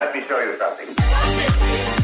Let me show you something.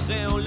museo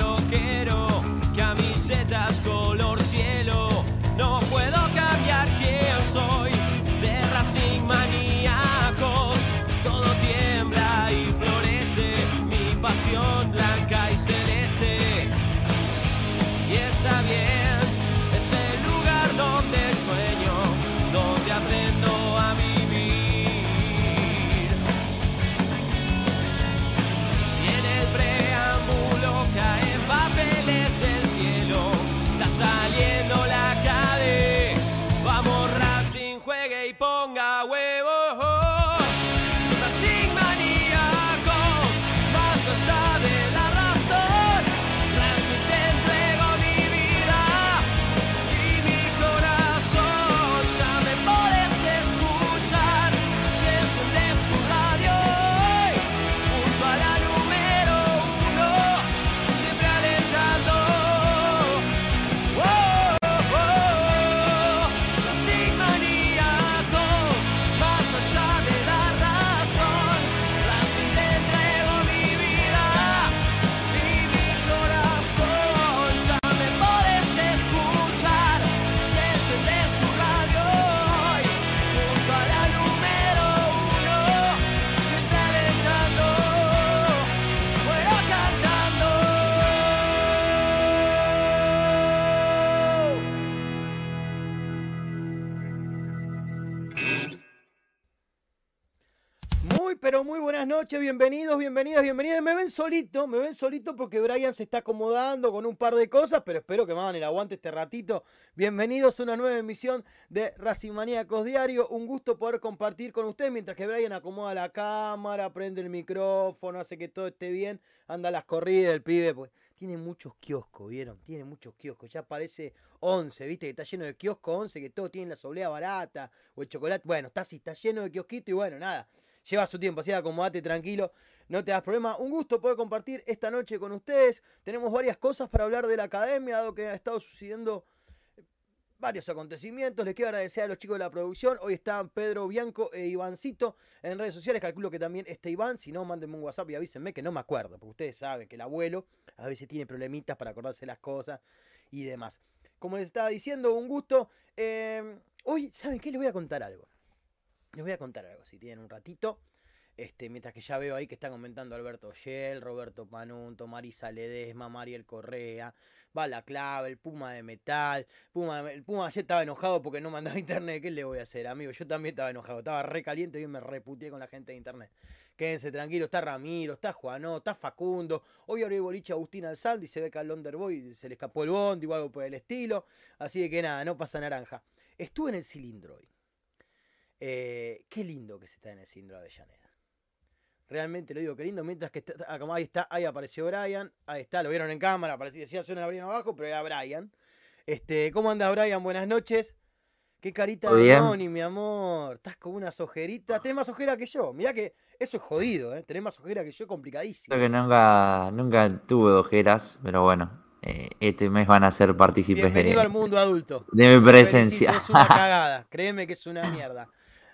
buenas noches, bienvenidos, bienvenidas, bienvenidas. Me ven solito, me ven solito porque Brian se está acomodando con un par de cosas, pero espero que me hagan el aguante este ratito. Bienvenidos a una nueva emisión de Racing Maníacos Diario. Un gusto poder compartir con ustedes mientras que Brian acomoda la cámara, prende el micrófono, hace que todo esté bien, anda a las corridas el pibe, pues tiene muchos kioscos, ¿vieron? Tiene muchos kioscos, ya parece 11, ¿viste? Que está lleno de kioscos 11, que todo tiene la soblea barata o el chocolate. Bueno, está así, está lleno de kiosquitos y bueno, nada lleva su tiempo, así que acomodate tranquilo, no te das problema. Un gusto poder compartir esta noche con ustedes. Tenemos varias cosas para hablar de la academia, dado que ha estado sucediendo varios acontecimientos. Les quiero agradecer a los chicos de la producción. Hoy están Pedro Bianco e Ivancito en redes sociales. Calculo que también está Iván. Si no, mándenme un WhatsApp y avísenme que no me acuerdo, porque ustedes saben que el abuelo a veces tiene problemitas para acordarse las cosas y demás. Como les estaba diciendo, un gusto. Eh, hoy, ¿saben qué? Les voy a contar algo. Les voy a contar algo, si tienen un ratito. Este, mientras que ya veo ahí que están comentando Alberto Shell, Roberto Panunto, Marisa Ledesma, Mariel Correa, va la clave, el Puma de metal. Puma de- el Puma ayer estaba enojado porque no mandaba internet. ¿Qué le voy a hacer, amigo? Yo también estaba enojado, estaba re caliente y me reputeé con la gente de internet. Quédense tranquilos, está Ramiro, está Juanó, está Facundo. Hoy abrió boliche Agustín Alzaldi, se ve que al Underboy se le escapó el bondi o algo por el estilo. Así que nada, no pasa naranja. Estuve en el cilindro hoy. Eh, qué lindo que se está en el cilindro de Avellaneda. Realmente lo digo, qué lindo. Mientras que está, ah, como ahí está, ahí apareció Brian. Ahí está, lo vieron en cámara. Parecía, decía suena Brian abajo, pero era Brian. Este, ¿cómo andas, Brian? Buenas noches. Qué carita ¿Todo de? Noni, mi amor. Estás con unas ojeritas. Tenés más ojera que yo. Mirá que eso es jodido, ¿eh? Tenés más ojera que yo, complicadísimo. Creo que nunca, nunca tuve ojeras, pero bueno, eh, este mes van a ser partícipes Bienvenido al de, mundo adulto. de mi presencia. Es una cagada. Créeme que es una mierda.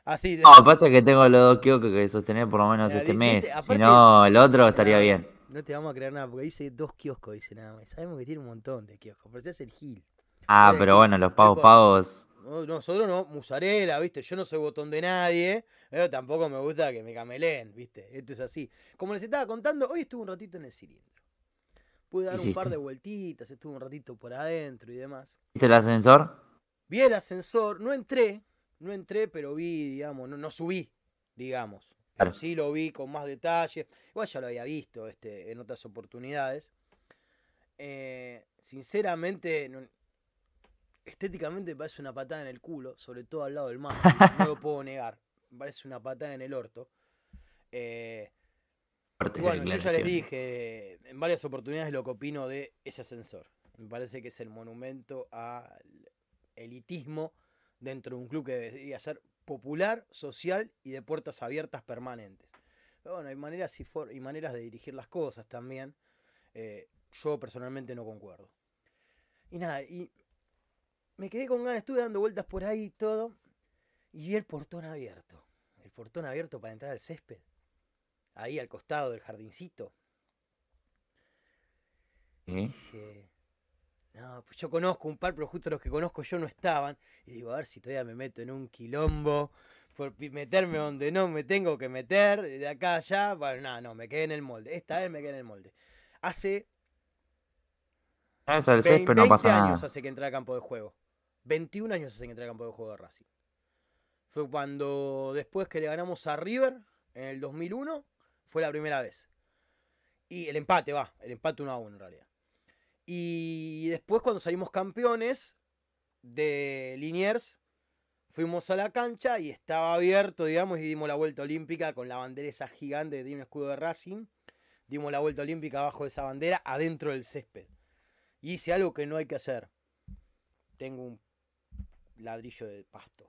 Así de. No, pasa que tengo los dos kioscos que sostener por lo menos Mira, este mes. Si aparte- no, el otro estaría bien. No te vamos a creer nada, porque dice dos kioscos, dice nada más. Sabemos que tiene un montón de kioscos, pero ese es el Gil. Ah, pero ¿qué- bueno, los pagos pagos. No, nosotros no, musarela, ¿viste? Yo no soy botón de nadie, pero tampoco me gusta que me cameleen, ¿viste? Esto es así. Como les estaba contando, hoy estuve un ratito en el cilindro. Pude dar un par de vueltitas, estuve un ratito por adentro y demás. ¿Viste el ascensor? Vi el ascensor, no entré, no entré, pero vi, digamos, no, no subí, digamos. Pero sí lo vi con más detalle. Igual ya lo había visto este, en otras oportunidades. Eh, sinceramente, no- estéticamente me parece una patada en el culo, sobre todo al lado del mar. no lo puedo negar. Me parece una patada en el orto. Eh, bueno, yo ya les dije en varias oportunidades lo que opino de ese ascensor. Me parece que es el monumento al elitismo dentro de un club que debería ser popular, social y de puertas abiertas permanentes. Pero bueno, hay maneras y, for- y maneras de dirigir las cosas también. Eh, yo personalmente no concuerdo. Y nada, y me quedé con ganas, estuve dando vueltas por ahí y todo, y vi el portón abierto. El portón abierto para entrar al césped ahí al costado del jardincito. ¿Sí? Dije, no, pues yo conozco un par, pero justo los que conozco yo no estaban. Y digo, a ver si todavía me meto en un quilombo por meterme donde no me tengo que meter, de acá a allá. Bueno, nada, no, me quedé en el molde. Esta vez me quedé en el molde. Hace del 20 césped no pasa años nada. hace que entré al campo de juego. 21 años hace que entré al campo de juego de Racing. Fue cuando, después que le ganamos a River, en el 2001, fue la primera vez. Y el empate, va, el empate 1 a 1 en realidad. Y después cuando salimos campeones de Liniers, fuimos a la cancha y estaba abierto, digamos, y dimos la vuelta olímpica con la bandera esa gigante tiene un escudo de Racing. Dimos la vuelta olímpica abajo de esa bandera, adentro del césped. Y hice algo que no hay que hacer. Tengo un ladrillo de pasto.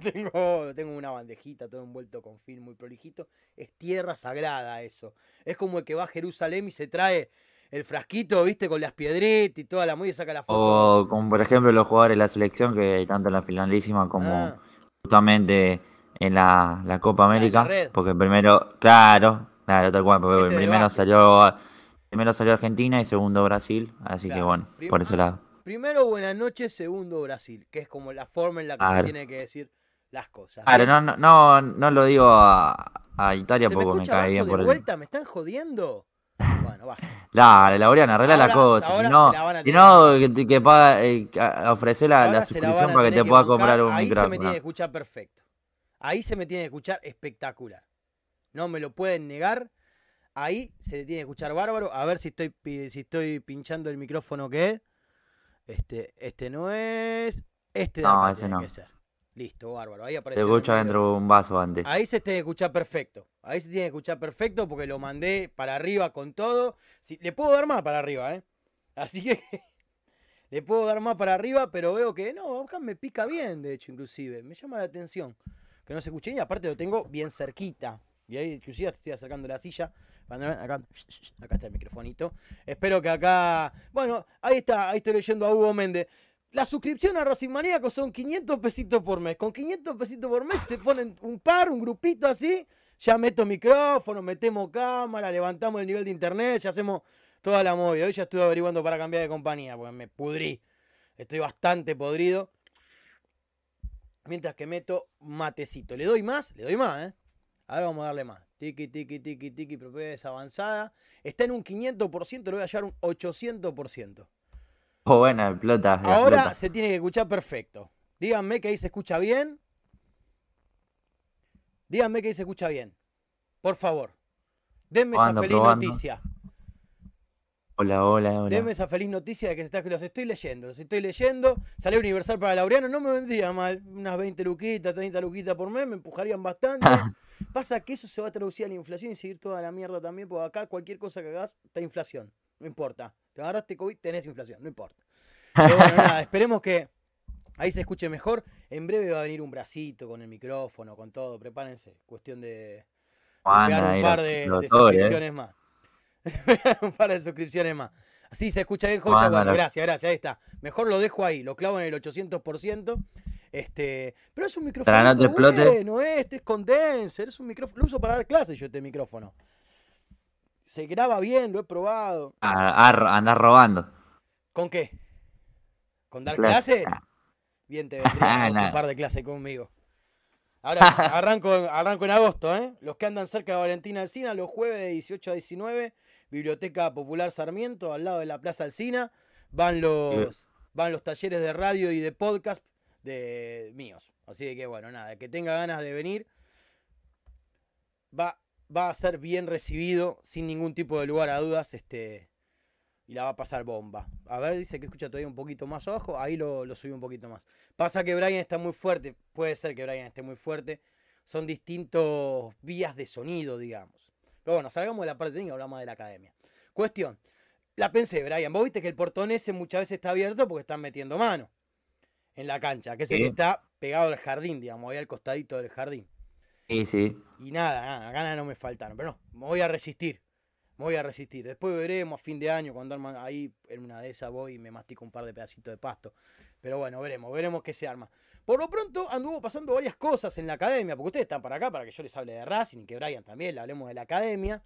tengo, tengo una bandejita, todo envuelto con film muy prolijito. Es tierra sagrada eso. Es como el que va a Jerusalén y se trae el frasquito, viste, con las piedritas y toda la muy saca la foto. O como por ejemplo los jugadores de la selección, que tanto en la finalísima como Ah. justamente en la, la Copa Ah, la América. Porque primero, claro, claro, tal cual, porque primero salió, primero salió Argentina y segundo Brasil. Así que bueno, Prim- por ese ah, lado. Primero, buenas noches, segundo, Brasil, que es como la forma en la que se tiene que decir las cosas. Claro, no, no, no, no lo digo a, a Italia ¿Se me porque me escucha cae bien por el. vuelta? ¿Me están jodiendo? Bueno, va. Dale, Laureano, arregla la Ahora- cosa. ahora Si no, la si no que, te- que paga, eh, ofrecer la, la la suscripción para que te pueda comprar un Ahí se me micrófono. tiene que escuchar perfecto. Ahí se me tiene que escuchar espectacular. No me lo pueden negar. Ahí se le tiene que escuchar bárbaro. A ver si estoy, si estoy pinchando el micrófono que es. Este, este no es. Este No, ese tiene no. que ser. Listo, bárbaro. Ahí Te apareció. escucha dentro de un vaso antes. Ahí se tiene que escuchar perfecto. Ahí se tiene que escuchar perfecto porque lo mandé para arriba con todo. Si, le puedo dar más para arriba, ¿eh? Así que le puedo dar más para arriba, pero veo que no, acá me pica bien, de hecho, inclusive. Me llama la atención que no se escuche y aparte lo tengo bien cerquita. Y ahí, inclusive, estoy acercando la silla. Acá, acá está el microfonito. Espero que acá. Bueno, ahí está, ahí estoy leyendo a Hugo Méndez. La suscripción a Racing Maníaco son 500 pesitos por mes. Con 500 pesitos por mes se ponen un par, un grupito así. Ya meto micrófono, metemos cámara, levantamos el nivel de internet, ya hacemos toda la movida. Hoy ya estuve averiguando para cambiar de compañía porque me pudrí. Estoy bastante podrido. Mientras que meto matecito. ¿Le doy más? Le doy más, ¿eh? Ahora vamos a darle más. Tiki, tiki, tiki, tiki, propiedades avanzada. Está en un 500%, le voy a hallar un 800%. Oh, bueno, explota. Ahora explota. se tiene que escuchar perfecto. Díganme que ahí se escucha bien. Díganme que se escucha bien. Por favor. Denme esa feliz probando. noticia. Hola, hola, hola. Denme esa feliz noticia de que, está, que los estoy leyendo. Los estoy leyendo. Salió Universal para Laureano. No me vendría mal. Unas 20 luquitas, 30 luquitas por mes. Me empujarían bastante. Pasa que eso se va a traducir a la inflación y seguir toda la mierda también. Porque acá cualquier cosa que hagas está inflación. No importa. Te agarraste COVID, tenés inflación. No importa. Pero bueno, nada, esperemos que ahí se escuche mejor. En breve va a venir un bracito con el micrófono, con todo. Prepárense. Cuestión de ahí un par de, eh. suscripciones más. Un par de suscripciones más. Así se escucha bien, joya. Manda Bueno, la- gracias, gracias. Ahí está. Mejor lo dejo ahí. Lo clavo en el 800%. Este, pero es un micrófono. Para no te explote. Bueno, este es condenser. Es un micrófono. Lo uso para dar clases yo este micrófono. Se graba bien, lo he probado. Ah, ah, andás robando. ¿Con qué? ¿Con dar Clase. Bien, te vendría un par de clases conmigo. Ahora arranco, arranco en agosto, ¿eh? Los que andan cerca de Valentina Alcina, los jueves de 18 a 19, Biblioteca Popular Sarmiento, al lado de la Plaza Alcina, van los, van los talleres de radio y de podcast de míos. Así que bueno, nada, el que tenga ganas de venir, va, va a ser bien recibido, sin ningún tipo de lugar a dudas, este, y la va a pasar bomba. A ver, dice que escucha todavía un poquito más abajo, ahí lo, lo subí un poquito más. Pasa que Brian está muy fuerte, puede ser que Brian esté muy fuerte, son distintos vías de sonido, digamos. Pero bueno, salgamos de la parte técnica y hablamos de la academia. Cuestión, la pensé, Brian, vos viste que el portón ese muchas veces está abierto porque están metiendo mano en la cancha, que es el que está pegado al jardín, digamos, ahí al costadito del jardín. Sí, sí. Y nada, nada, ganas no me faltaron. Pero no, me voy a resistir. Me voy a resistir. Después veremos a fin de año cuando arman ahí en una de esas voy y me mastico un par de pedacitos de pasto. Pero bueno, veremos, veremos qué se arma. Por lo pronto anduvo pasando varias cosas en la academia, porque ustedes están para acá para que yo les hable de Racing y que Brian también le hablemos de la academia.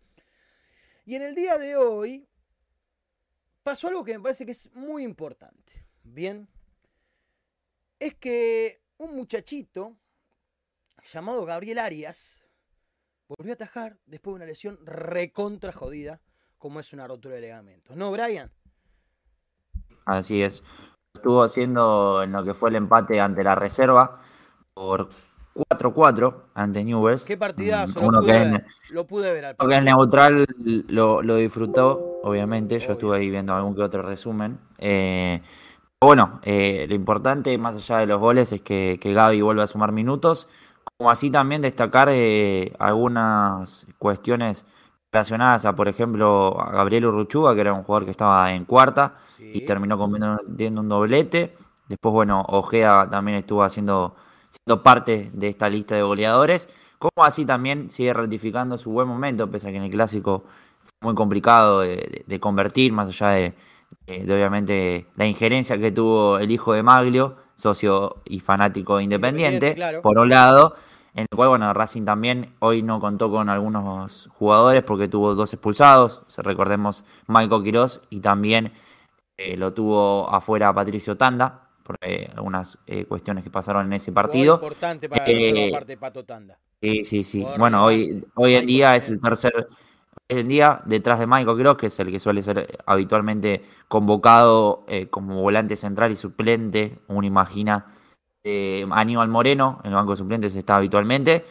Y en el día de hoy pasó algo que me parece que es muy importante. Bien. Es que un muchachito llamado Gabriel Arias volvió a atajar después de una lesión recontra jodida, como es una rotura de ligamentos. ¿No, Brian? Así es. Estuvo haciendo en lo que fue el empate ante la reserva por 4-4 ante Newell's. Qué partidazo, lo pude, que es, ver, lo pude ver al que es neutral lo, lo disfrutó, obviamente. Yo estuve ahí viendo algún que otro resumen. Eh, Bueno, eh, lo importante, más allá de los goles, es que, que Gaby vuelva a sumar minutos. Como así también destacar eh, algunas cuestiones relacionadas a, por ejemplo, a Gabriel Urruchuga, que era un jugador que estaba en cuarta y terminó convirtiendo un doblete. Después, bueno, Ojeda también estuvo haciendo, siendo parte de esta lista de goleadores. Como así también sigue ratificando su buen momento, pese a que en el clásico fue muy complicado de, de- de convertir, más allá de, de- de, obviamente la injerencia que tuvo el hijo de Maglio, socio y fanático de Independiente, Independiente, claro. por un lado, en el cual, bueno, Racing también hoy no contó con algunos jugadores porque tuvo dos expulsados, recordemos Michael Quirós y también eh, lo tuvo afuera Patricio Tanda, por eh, algunas eh, cuestiones que pasaron en ese partido. importante para la Eh, aparte de Pato Tanda. Sí, sí, sí. Jugador Bueno, hoy, hoy en día es el tercer, hoy en día detrás de Michael Cross, que es el que suele ser habitualmente convocado eh, como volante central y suplente, uno imagina, eh, Aníbal Moreno, en el banco de suplentes está habitualmente.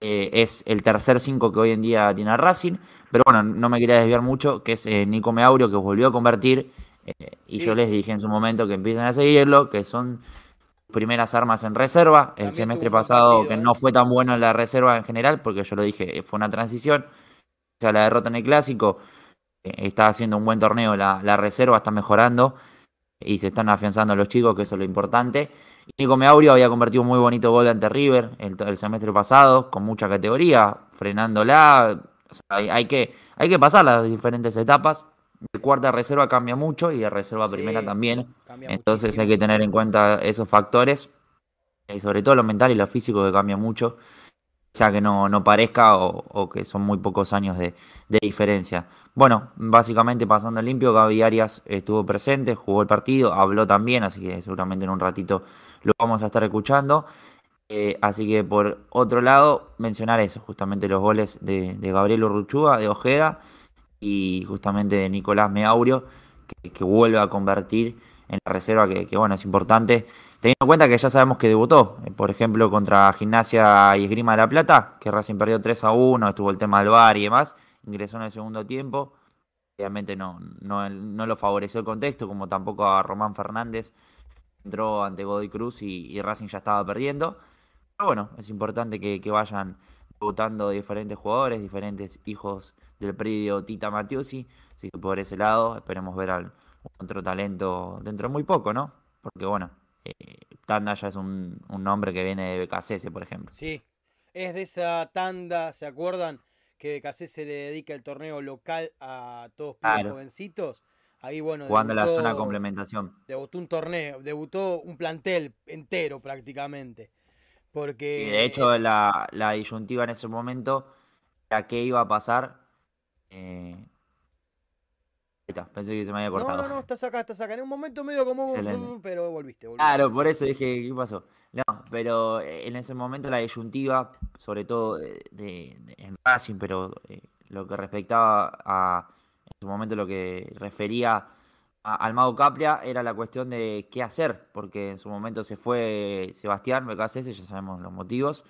Eh, es el tercer 5 que hoy en día tiene Racing, pero bueno, no me quería desviar mucho, que es eh, Nico Meaurio, que volvió a convertir, eh, y Sí. yo les dije en su momento que empiecen a seguirlo, que son primeras armas en reserva. El También semestre pasado, partido, que ¿eh? no fue tan bueno en la reserva en general, porque yo lo dije, fue una transición. O sea, la derrota en el clásico, eh, está haciendo un buen torneo, la, la reserva está mejorando y se están afianzando los chicos, que eso es lo importante. Y Nico Meaurio había convertido un muy bonito gol ante River el, el semestre pasado, con mucha categoría, frenándola. O sea, hay, hay que, hay que pasar las diferentes etapas. De cuarta a reserva cambia mucho y de reserva Sí, primera también. Entonces muchísimo. hay que tener en cuenta esos factores, y sobre todo lo mental y lo físico que cambia mucho, ya que no, no parezca o, que son muy pocos años de, de diferencia. Bueno, básicamente pasando limpio, Gaby Arias estuvo presente, jugó el partido, habló también, así que seguramente en un ratito lo vamos a estar escuchando. Eh, así que por otro lado, mencionar eso, justamente los goles de, Gabriel Urruchuga, de Ojeda y justamente de Nicolás Meaurio, que, que vuelve a convertir en la reserva, que, que, bueno, es importante, teniendo en cuenta que ya sabemos que debutó, eh, por ejemplo, contra Gimnasia y Esgrima de la Plata, que Racing perdió 3 a 1, estuvo el tema del VAR y demás, ingresó en el segundo tiempo, obviamente no, no, no lo favoreció el contexto, como tampoco a Román Fernández, entró ante Godoy Cruz y, Racing ya estaba perdiendo. Pero bueno, es importante que, que vayan debutando diferentes jugadores, diferentes hijos del predio Tita Matiusi. Así que por ese lado esperemos ver al otro talento dentro de muy poco, ¿no? Porque bueno, eh, Tanda ya es un, un nombre que viene de BKCS, por ejemplo. Sí, es de esa tanda, ¿se acuerdan? Que se le dedica el torneo local a todos Claro. jovencitos. Ahí, bueno, Jugando la zona debutó- complementación. debutó un torneo, debutó un plantel entero prácticamente. Porque Y de hecho, la, la disyuntiva en ese momento era qué iba a pasar. eh, pensé que se me había no, cortado. no, no, estás acá, estás acá. En un momento medio como Excelente. pero volviste, volviste. Claro, por eso dije, ¿qué pasó? No, pero eh, en ese momento la disyuntiva, sobre todo de, de- de- en Racing, pero eh, lo que respectaba a, en su momento lo que refería a- al Mago Capria era la cuestión de qué hacer, porque en su momento se fue Sebastián BKCS, ya sabemos los motivos,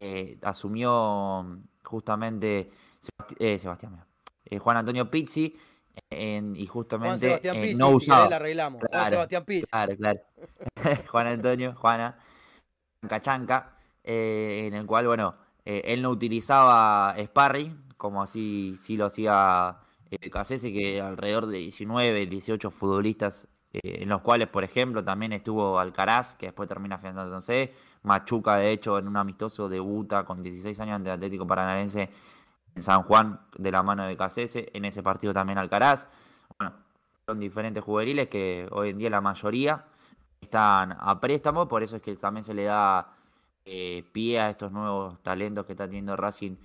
eh, asumió justamente Sebasti- eh, Sebastián, Juan Antonio Pizzi, en- y Juan justamente Sebastián eh, no usaba. la arreglamos. Juan Sebastián Pizzi. Claro, claro. Juan Antonio, Juana, Chanca Chanca, eh, en el cual, bueno, eh, él no utilizaba sparring, como así sí lo hacía eh, Cacese, que alrededor de 19, 18 futbolistas, en los cuales, por ejemplo, también estuvo Alcaraz, que después termina afianzándose, Machuca, de hecho, en un amistoso debuta con 16 años ante Atlético Paranaense en San Juan, de la mano de Cacese, en ese partido también Alcaraz. Bueno, son diferentes juveniles que hoy en día la mayoría están a préstamo, por eso es que también se le da eh, pie a estos nuevos talentos que está teniendo Racing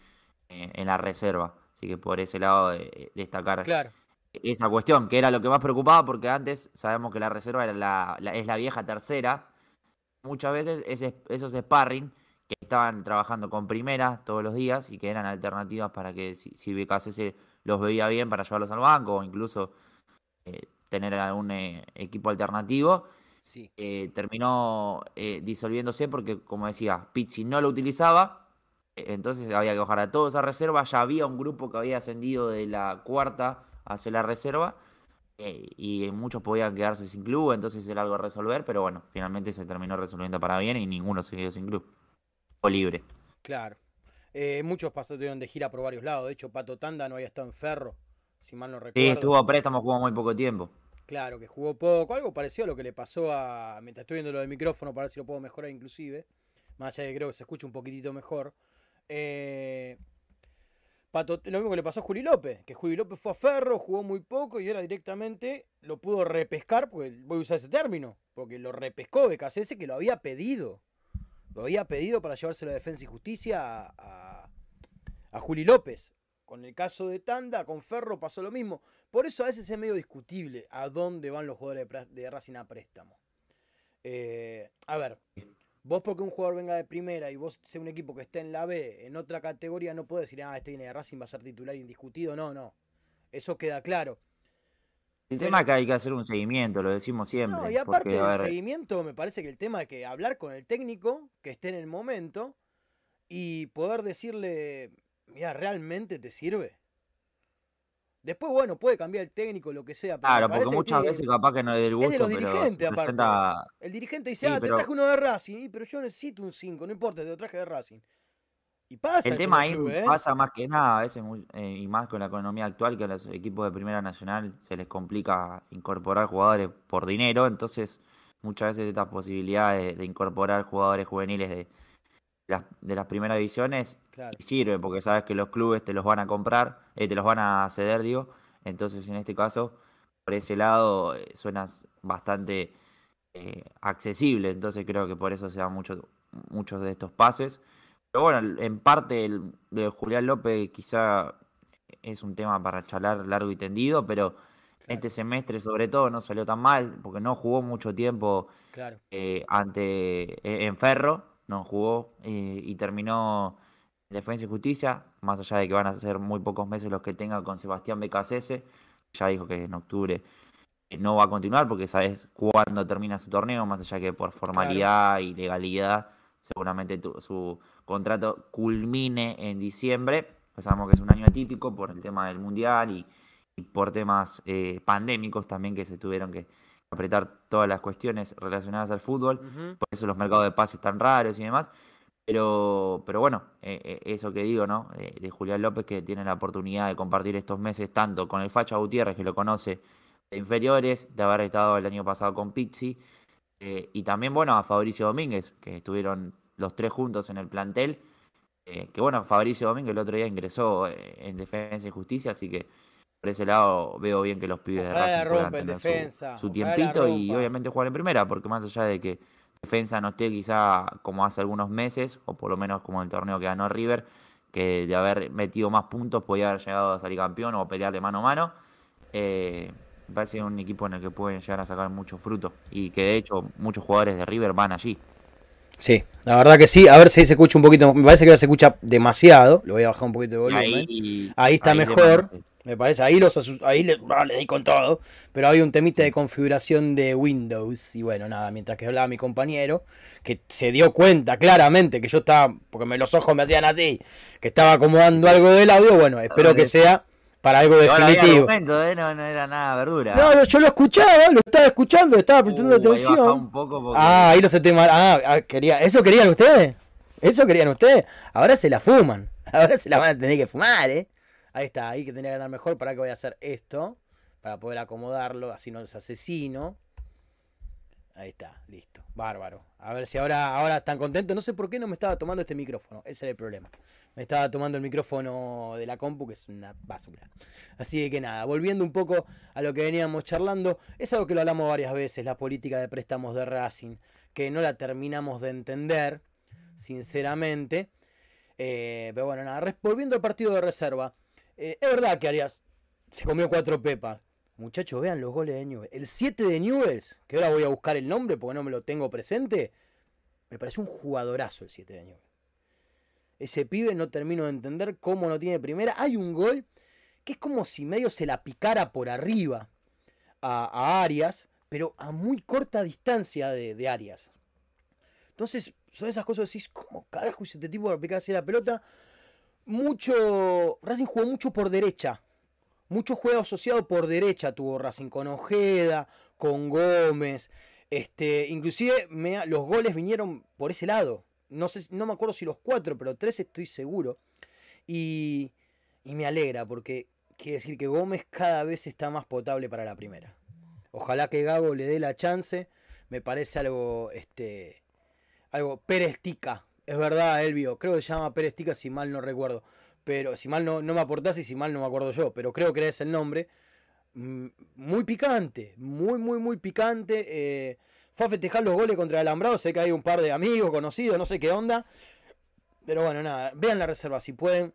eh, en la reserva. Así que por ese lado eh, destacar Claro. esa cuestión, que era lo que más preocupaba, porque antes sabemos que la reserva era la, la- es la vieja tercera. Muchas veces ese- esos sparring que estaban trabajando con primera todos los días y que eran alternativas para que si, si BKCS los veía bien para llevarlos al banco o incluso eh, tener algún eh, equipo alternativo, Sí. eh, terminó eh, disolviéndose porque, como decía, Pizzi no lo utilizaba, eh, entonces había que bajar a todos a reserva, ya había un grupo que había ascendido de la cuarta hacia la reserva, eh, y muchos podían quedarse sin club, entonces era algo a resolver, pero bueno, finalmente se terminó resolviendo para bien y ninguno se quedó sin club. Libre. Claro. Eh, muchos pasaron de gira por varios lados. De hecho, Pato Tanda no había estado en Ferro, si mal no recuerdo. Sí, estuvo a préstamo, jugó muy poco tiempo. Claro, que jugó poco, algo parecido a lo que le pasó a. Mientras estoy viendo lo del micrófono, para ver si lo puedo mejorar inclusive. Más allá de que creo que se escucha un poquitito mejor. Eh, Pato- lo mismo que le pasó a Juli López, que Juli López fue a Ferro, jugó muy poco y ahora directamente lo pudo repescar, porque voy a usar ese término, porque lo repescó BKCS que lo había pedido. Lo había pedido para llevárselo a Defensa y Justicia a, a, Juli López. Con el caso de Tanda, con Ferro pasó lo mismo. Por eso a veces es medio discutible a dónde van los jugadores de, de Racing a préstamo. Eh, a ver, vos porque un jugador venga de primera y vos sea un equipo que esté en la B, en otra categoría, no puedes decir, ah, este viene de Racing, va a ser titular indiscutido. No, no. Eso queda claro. El tema es que hay que hacer un seguimiento, lo decimos siempre. No, y aparte porque, del ver, seguimiento, me parece que el tema es que hablar con el técnico, que esté en el momento, y poder decirle, mira, ¿realmente te sirve? Después, bueno, puede cambiar el técnico, lo que sea. pero Claro, porque muchas veces capaz que no es del es de gusto, los pero dirigentes, aparte. presenta El dirigente dice, Sí, ah, te traje uno de Racing, "Y, pero yo necesito un 5, no importa, te lo traje de Racing. Y pasa El tema ahí clubes, ¿eh? pasa más que nada, a veces muy- eh, y más con la economía actual, que a los equipos de Primera Nacional se les complica incorporar jugadores por dinero, entonces muchas veces estas posibilidades de incorporar jugadores juveniles de las, de las primeras divisiones Claro. sirve, porque sabes que los clubes te los van a comprar, eh, te los van a ceder, digo, entonces en este caso, por ese lado, eh, suenas bastante eh, accesible, entonces creo que por eso se dan muchos muchos de estos pases. Pero bueno, en parte el de Julián López quizá es un tema para charlar largo y tendido, pero este semestre sobre todo no salió tan mal, porque no jugó mucho tiempo Claro. eh, ante eh, en Ferro, no jugó eh, y terminó en Defensa y Justicia, más allá de que van a ser muy pocos meses los que tenga con Sebastián Becasese, ya dijo que en octubre eh, no va a continuar porque sabes cuándo termina su torneo, más allá que por formalidad y legalidad, seguramente tu- su contrato culmine en diciembre, sabemos que es un año atípico por el tema del Mundial y, y por temas eh, pandémicos también que se tuvieron que apretar todas las cuestiones relacionadas al fútbol, por eso los mercados de pases tan raros y demás. Pero, pero bueno, eh, eh, eso que digo, ¿no? Eh, de Julián López que tiene la oportunidad de compartir estos meses tanto con el Facha Gutiérrez, que lo conoce de inferiores, de haber estado el año pasado con Pizzi, eh, y también, bueno, a Fabricio Domínguez, que estuvieron los tres juntos en el plantel. eh, que bueno, Fabricio Domínguez el otro día ingresó eh, en Defensa y Justicia, así que por ese lado veo bien que los pibes de Ojalá Racing puedan tener su- defensa, tiempito y obviamente jugar en primera, porque más allá de que defensa no esté quizá como hace algunos meses, o por lo menos como el torneo que ganó River, que de haber metido más puntos podía haber llegado a salir campeón o pelearle mano a mano. Eh, me parece un equipo en el que pueden llegar a sacar mucho fruto y que de hecho muchos jugadores de River van allí. Sí, la verdad que sí. A ver si se escucha un poquito. Me parece que ahora se escucha demasiado. Lo voy a bajar un poquito de volumen. ahí, Ahí está mejor. Me parece, ahí los ahí le, ah, le di con todo. Pero hay un temita de configuración de Windows. Y bueno, nada, mientras que hablaba mi compañero, que se dio cuenta claramente que yo estaba, porque me, los ojos me hacían así, que estaba acomodando algo del audio. Bueno, espero que sea para algo definitivo. ¿eh? no, no era nada verdura. No, no, yo lo escuchaba, lo estaba escuchando, estaba prestando Uh, ahí atención. un poco porque- Ah, ahí lo se tema. Ah, ah, quería, ¿eso querían ustedes? ¿Eso querían ustedes? Ahora se la fuman. Ahora se la van a tener que fumar, ¿eh? Ahí está, ahí que tenía que andar mejor. ¿Para que voy a hacer esto? Para poder acomodarlo, así no los asesino. Ahí está, listo. Bárbaro. A ver si ahora, ahora están contentos. No sé por qué no me estaba tomando este micrófono. Ese era el problema. Me estaba tomando el micrófono de la compu, que es una basura. Así que nada, volviendo un poco a lo que veníamos charlando, es algo que lo hablamos varias veces, la política de préstamos de Racing, que no la terminamos de entender, sinceramente. Eh, pero bueno, nada, volviendo al partido de reserva, eh, es verdad que Arias se comió cuatro pepas. Muchachos, vean los goles de Newell. El 7 de Newells, que ahora voy a buscar el nombre porque no me lo tengo presente, me parece un jugadorazo el 7 de Newell. Ese pibe no termino de entender cómo no tiene primera. Hay un gol que es como si medio se la picara por arriba a, Arias, pero a muy corta distancia de, Arias. Entonces, son esas cosas que decís, ¿cómo carajo hizo este tipo para picar así la pelota? Mucho. Racing jugó mucho por derecha. Mucho juego asociado por derecha tuvo Racing con Ojeda, con Gómez. Este, inclusive me- los goles vinieron por ese lado. No, sé, no me acuerdo si los cuatro, pero tres estoy seguro. Y, y me alegra porque quiere decir que Gómez cada vez está más potable para la primera. Ojalá que Gago le dé la chance. Me parece algo, este, algo perestica. Es verdad, Elvio. Creo que se llama perestica si mal no recuerdo. Pero si mal no, no me aportás y si mal no me acuerdo yo. Pero creo que es el nombre. Mm, Muy picante. Muy, muy, muy picante. eh, fue a festejar los goles contra el Alambrado. Sé que hay un par de amigos, conocidos, no sé qué onda. Pero bueno, nada. Vean la reserva si pueden.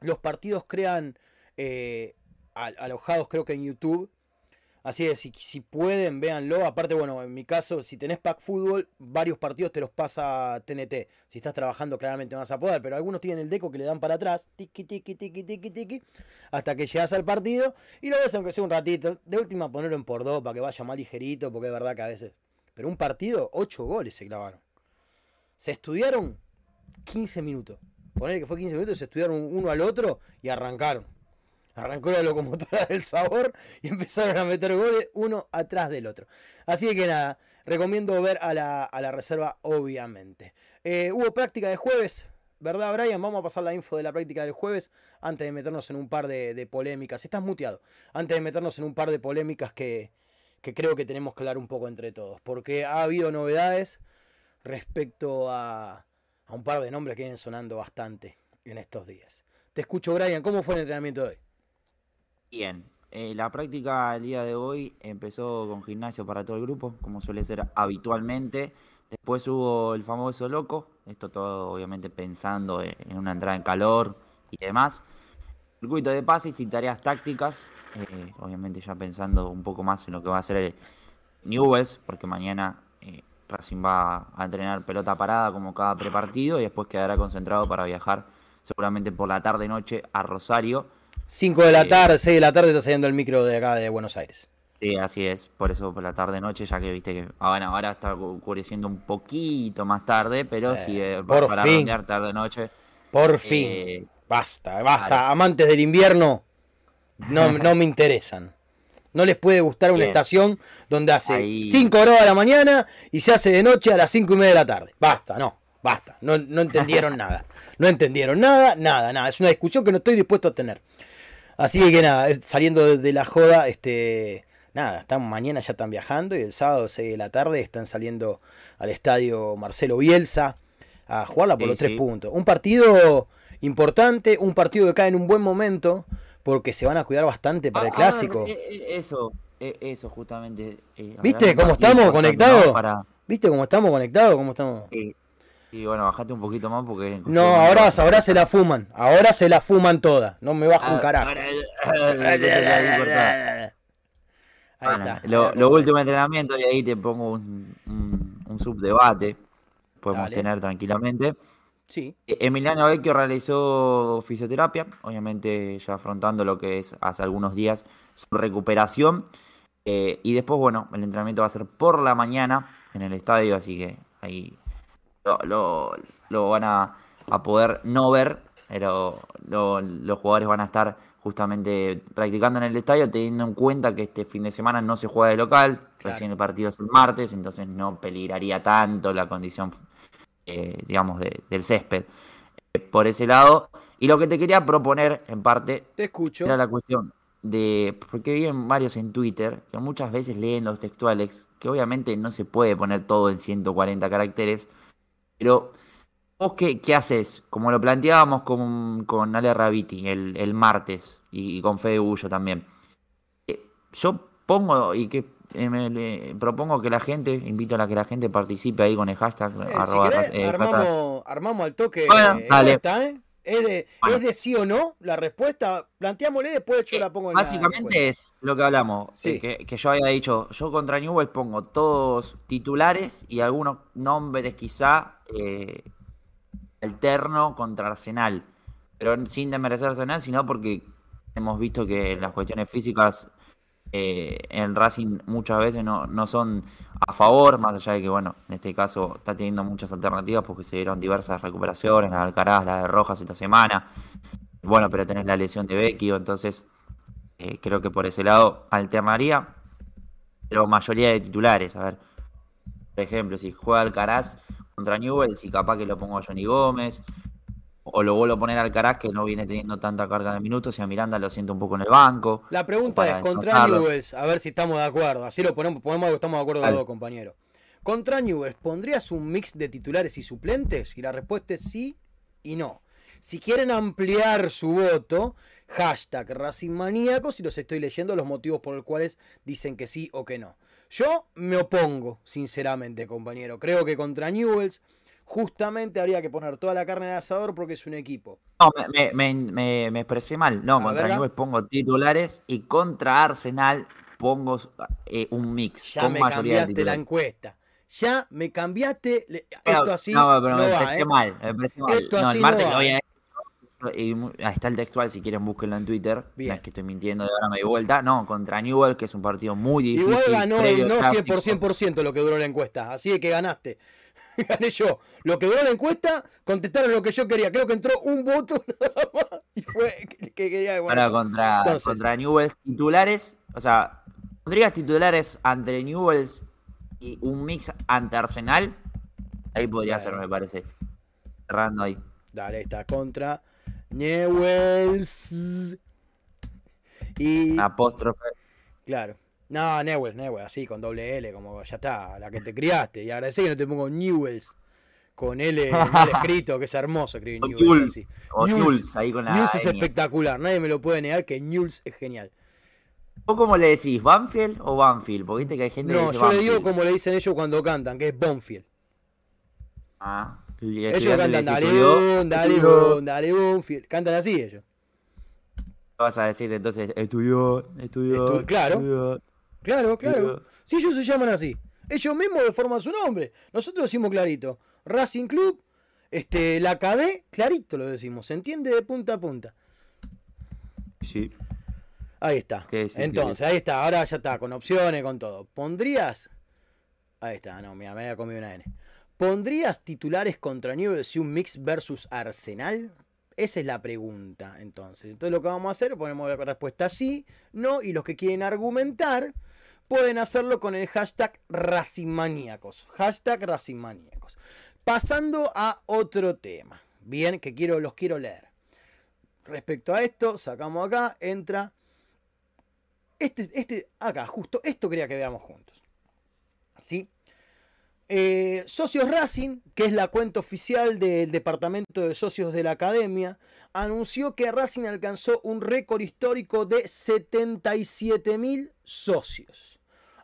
Los partidos crean eh, al- alojados, creo que en YouTube. Así que si, pueden, véanlo. Aparte, bueno, en mi caso, si tenés Pack Fútbol, varios partidos te los pasa TNT. Si estás trabajando, claramente vas a poder, pero algunos tienen el deco que le dan para atrás, tiqui, tiqui, tiqui, tiqui, tiqui, hasta que llegas al partido y lo ves aunque sea un ratito. De última, ponerlo en por dos para que vaya más ligerito, porque es verdad que a veces. Pero un partido, 8 goles se clavaron. Se estudiaron 15 minutos. Poner que fue 15 minutos, se estudiaron uno al otro y arrancaron. Arrancó la locomotora del sabor y empezaron a meter goles uno atrás del otro. Así que nada, recomiendo ver a la, a la reserva, obviamente. Eh, hubo práctica de jueves, ¿verdad, Brian? Vamos a pasar la info de la práctica del jueves antes de meternos en un par de, polémicas. Estás muteado. Antes de meternos en un par de polémicas que, que creo que tenemos que hablar un poco entre todos. Porque ha habido novedades respecto a, a un par de nombres que vienen sonando bastante en estos días. Te escucho, Brian. ¿Cómo fue el entrenamiento de hoy? Bien, eh, la práctica el día de hoy empezó con gimnasio para todo el grupo, como suele ser habitualmente. Después hubo el famoso loco, esto todo obviamente pensando en en una entrada en calor y demás. Circuito de pases y tareas tácticas, eh, obviamente ya pensando un poco más en lo que va a ser el Newells, porque mañana eh, Racing va a entrenar pelota parada como cada prepartido y después quedará concentrado para viajar seguramente por la tarde-noche a Rosario. 5 de la tarde, 6 de la tarde está saliendo el micro de acá de Buenos Aires. Sí, así es, por eso por la tarde noche, ya que viste que ah, bueno, ahora está oscureciendo un poquito más tarde, pero Eh, sí, eh, por para fin. tarde noche. Por fin. eh, Basta, basta. claro. Amantes del invierno no, no me interesan. No les puede gustar una Bien. estación donde hace Ahí. 5 horas de la mañana y se hace de noche a las 5 y media de la tarde. Basta, no, basta. No, no entendieron nada. No entendieron nada, nada, nada. Es una discusión que no estoy dispuesto a tener. Así que nada, saliendo de, la joda, este, nada, están mañana ya están viajando y el sábado 6 de la tarde están saliendo al estadio Marcelo Bielsa a jugarla por Sí, los tres sí. puntos. Un partido importante, un partido que cae en un buen momento porque se van a cuidar bastante para el ah, clásico. eh, eh, eso, eh, eso justamente. eh, ¿Viste cómo estamos conectados? ¿Viste cómo estamos conectados? ¿Cómo estamos? Sí, bueno, bajate un poquito más porque. No, ahora, ahora se la fuman. Ahora se la fuman todas. No me bajo un Ah, carajo. ahí Bueno, está. lo, último entrenamiento y ahí te pongo un, un, un subdebate. Podemos Dale. tener tranquilamente. Sí. Emiliano Vecchio realizó fisioterapia, obviamente ya afrontando lo que es hace algunos días su recuperación. Eh, y después, bueno, el entrenamiento va a ser por la mañana en el estadio, así que ahí lo, lo- lo van a, a poder no ver, pero lo- los jugadores van a estar justamente practicando en el estadio, teniendo en cuenta que este fin de semana no se juega de local, Claro. recién el partido es el martes, entonces no peligraría tanto la condición eh, digamos, de- del césped. Eh, por ese lado. Y lo que te quería proponer, en parte, Te escucho. era la cuestión de. Porque vi en varios en Twitter que muchas veces leen los textuales, que obviamente no se puede poner todo en 140 caracteres, pero. ¿Vos qué, qué haces? Como lo planteábamos con, con Ale Raviti el, el martes y, y con Fede Bullo también. Eh, Yo pongo y que eh, me- le- propongo que la gente, invito a la que la gente participe ahí con el hashtag. Eh, si arroba, querés, eh, hashtag- armamos, armamos al toque Bueno, dale. esta, ¿eh? ¿Es de, Bueno. ¿Es de sí o no la respuesta? Planteámosle después yo la pongo en Básicamente es lo que hablamos, Sí. eh, que, que yo había dicho, yo contra Newell pongo todos titulares y algunos nombres quizá eh, alterno contra Arsenal, pero sin desmerecer Arsenal, sino porque hemos visto que las cuestiones físicas eh, en Racing muchas veces no, no son a favor, más allá de que, bueno, en este caso está teniendo muchas alternativas porque se dieron diversas recuperaciones, la de Alcaraz, la de Rojas esta semana, bueno, pero tenés la lesión de Vecchio, entonces Eh, creo que por ese lado alternaría, pero mayoría de titulares. A ver, por ejemplo, si juega Alcaraz contra Newell's y capaz que lo pongo a Johnny Gómez, o lo vuelvo a poner al Alcaraz que no viene teniendo tanta carga de minutos y a Miranda lo siento un poco en el banco. La pregunta es contra. Newells, a ver si estamos de acuerdo. Así lo ponemos, ponemos estamos de acuerdo los dos, compañeros. Contra Newells, ¿pondrías un mix de titulares y suplentes? Y la respuesta es sí y no. Si quieren ampliar su voto, hashtag Racing Maníacos y los estoy leyendo los motivos por los cuales dicen que sí o que no. Yo me opongo, sinceramente, compañero. Creo que contra Newells justamente habría que poner toda la carne en el asador porque es un equipo. No, me, me, me- me- me expresé mal. No, contra verga. Newell's pongo titulares y contra Arsenal pongo eh, un mix Ya con me mayoría de cambiaste la titulares. encuesta. Ya me cambiaste. Pero- Esto así no, no, pero me va, expresé ¿eh? mal, me expresé mal. Esto no, así el no martes va, lo voy ¿eh? a ahí está el textual, si quieren búsquenlo en Twitter. Bien. No es que estoy mintiendo de ahora me di vuelta. No, contra Newell, que es un partido muy difícil. Igual ganó no tráfico. 100% por ciento lo que duró la encuesta. Así de que ganaste. Gané yo. Lo que duró la encuesta, contestaron lo que yo quería. Creo que entró un voto nada más. Y fue que que quería. bueno, Ahora contra, Entonces. contra Newell's titulares, o sea, pondrías titulares ante Newell's y un mix ante Arsenal. Ahí podría ser, me parece. Cerrando ahí. Dale, está. Contra Newells. Y. Apóstrofe. Claro. No, Newells, Newells, así, con doble L, como ya está, la que te criaste. Y agradecí que no te pongo Newells. Con L mal escrito, que es hermoso escribir Newells Newell's. así. O Newell's. Newell's, ahí con la. Newell's es espectacular, nadie me lo puede negar que Newell's es genial. ¿Vos cómo le decís? ¿Banfield o Banfield? Porque viste que hay gente que No, dice yo le digo Banfield. como le dicen ellos cuando cantan, que es Bonfield. Ah, Ellos cantan, dale "Estudió, bon, dale estudió". bon, dale Bonfield. Cantan así ellos. Vas a decir entonces, estudió, estudió. Estu- claro. estudió. Claro, claro. Pero- Si ellos se llaman así. Ellos mismos deforman su nombre. Nosotros decimos clarito. Racing Club, este, la KB, clarito lo decimos. Se entiende de punta a punta. Sí. Ahí está. ¿Qué decís, Entonces, ahí está. Ahora ya está, con opciones, con todo. ¿Pondrías? Ahí está, no, mira, me había comido una N. ¿Pondrías titulares contra Newell's y un mix versus Arsenal? Esa es la pregunta, entonces. Entonces lo que vamos a hacer, ponemos la respuesta sí, no, y los que quieren argumentar pueden hacerlo con el hashtag Racingmaníacos. Hashtag Racingmaníacos. Pasando a otro tema. Bien, que quiero, los quiero leer. Respecto a esto, sacamos acá, entra. Este, este, acá, justo, esto quería que veamos juntos. ¿Sí? Eh, Socios Racing, que es la cuenta oficial del Departamento de Socios de la Academia, anunció que Racing alcanzó un récord histórico de 77.000 socios.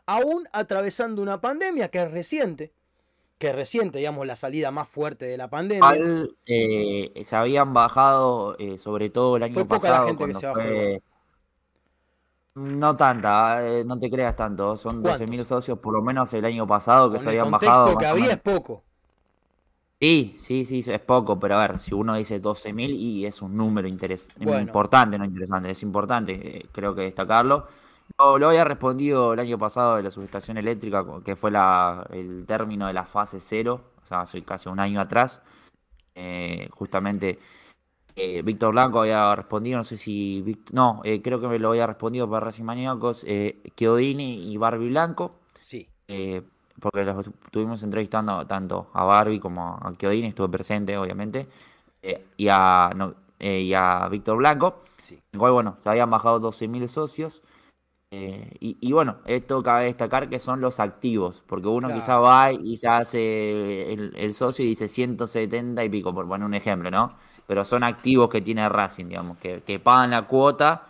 Aún atravesando una pandemia que es reciente, que es reciente, digamos, la salida más fuerte de la pandemia. Igual, eh, se habían bajado, eh, sobre todo el año Fue poca la pasado, gente que se bajó fue- No tanta, eh, no te creas tanto, son ¿Cuántos? 12.000 socios por lo menos el año pasado que Con se el habían contexto bajado. que más o había es poco. Sí, sí, sí, es poco, pero a ver, si uno dice 12.000 y es un número interes- Bueno. importante, no interesante, es importante, eh, creo que destacarlo. Lo, lo había respondido el año pasado de la subestación eléctrica, que fue la, el término de la fase cero, o sea, hace casi un año atrás. Eh, justamente eh, Víctor Blanco había respondido, no sé si, Vic- no, eh, creo que me lo había respondido para Racing Maníacos, eh, Chiodini y Barbie Blanco Sí. porque los estuvimos entrevistando tanto a Barbie como a Chiodini, estuve presente, obviamente, y a, no, a Víctor Blanco, Sí. igual, bueno, se habían bajado 12.000 socios, eh, y, y bueno, esto cabe destacar que son los activos, porque uno Claro. quizá va y se hace el, el socio y dice 170 y pico, por poner un ejemplo, ¿no? Pero son activos que tiene Racing, digamos, que, que pagan la cuota,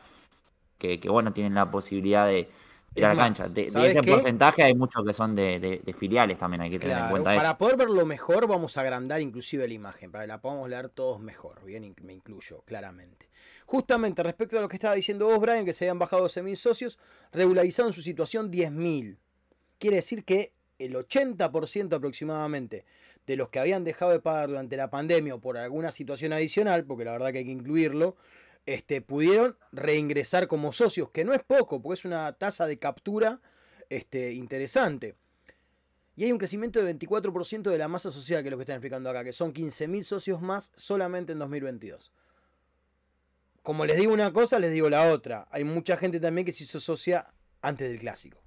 que, que bueno, tienen la posibilidad de ir a la más, cancha. De, de ¿sabes ese qué? porcentaje hay muchos que son de, filiales también, hay que tener en cuenta para eso. poder verlo mejor vamos a agrandar inclusive la imagen, para que la podamos leer todos mejor, bien, me incluyo claramente. Justamente respecto a lo que estaba diciendo vos, Brian, que se habían bajado 12.000 socios, regularizaron su situación 10.000. Quiere decir que el 80% aproximadamente de los que habían dejado de pagar durante la pandemia o por alguna situación adicional, porque la verdad que hay que incluirlo, este, pudieron reingresar como socios, que no es poco, porque es una tasa de captura este, interesante. Y hay un crecimiento de 24% de la masa social, que es lo que están explicando acá, que son 15.000 socios más solamente en 2022. Como les digo una cosa, les digo la otra. Hay mucha gente también que se hizo socia antes del clásico.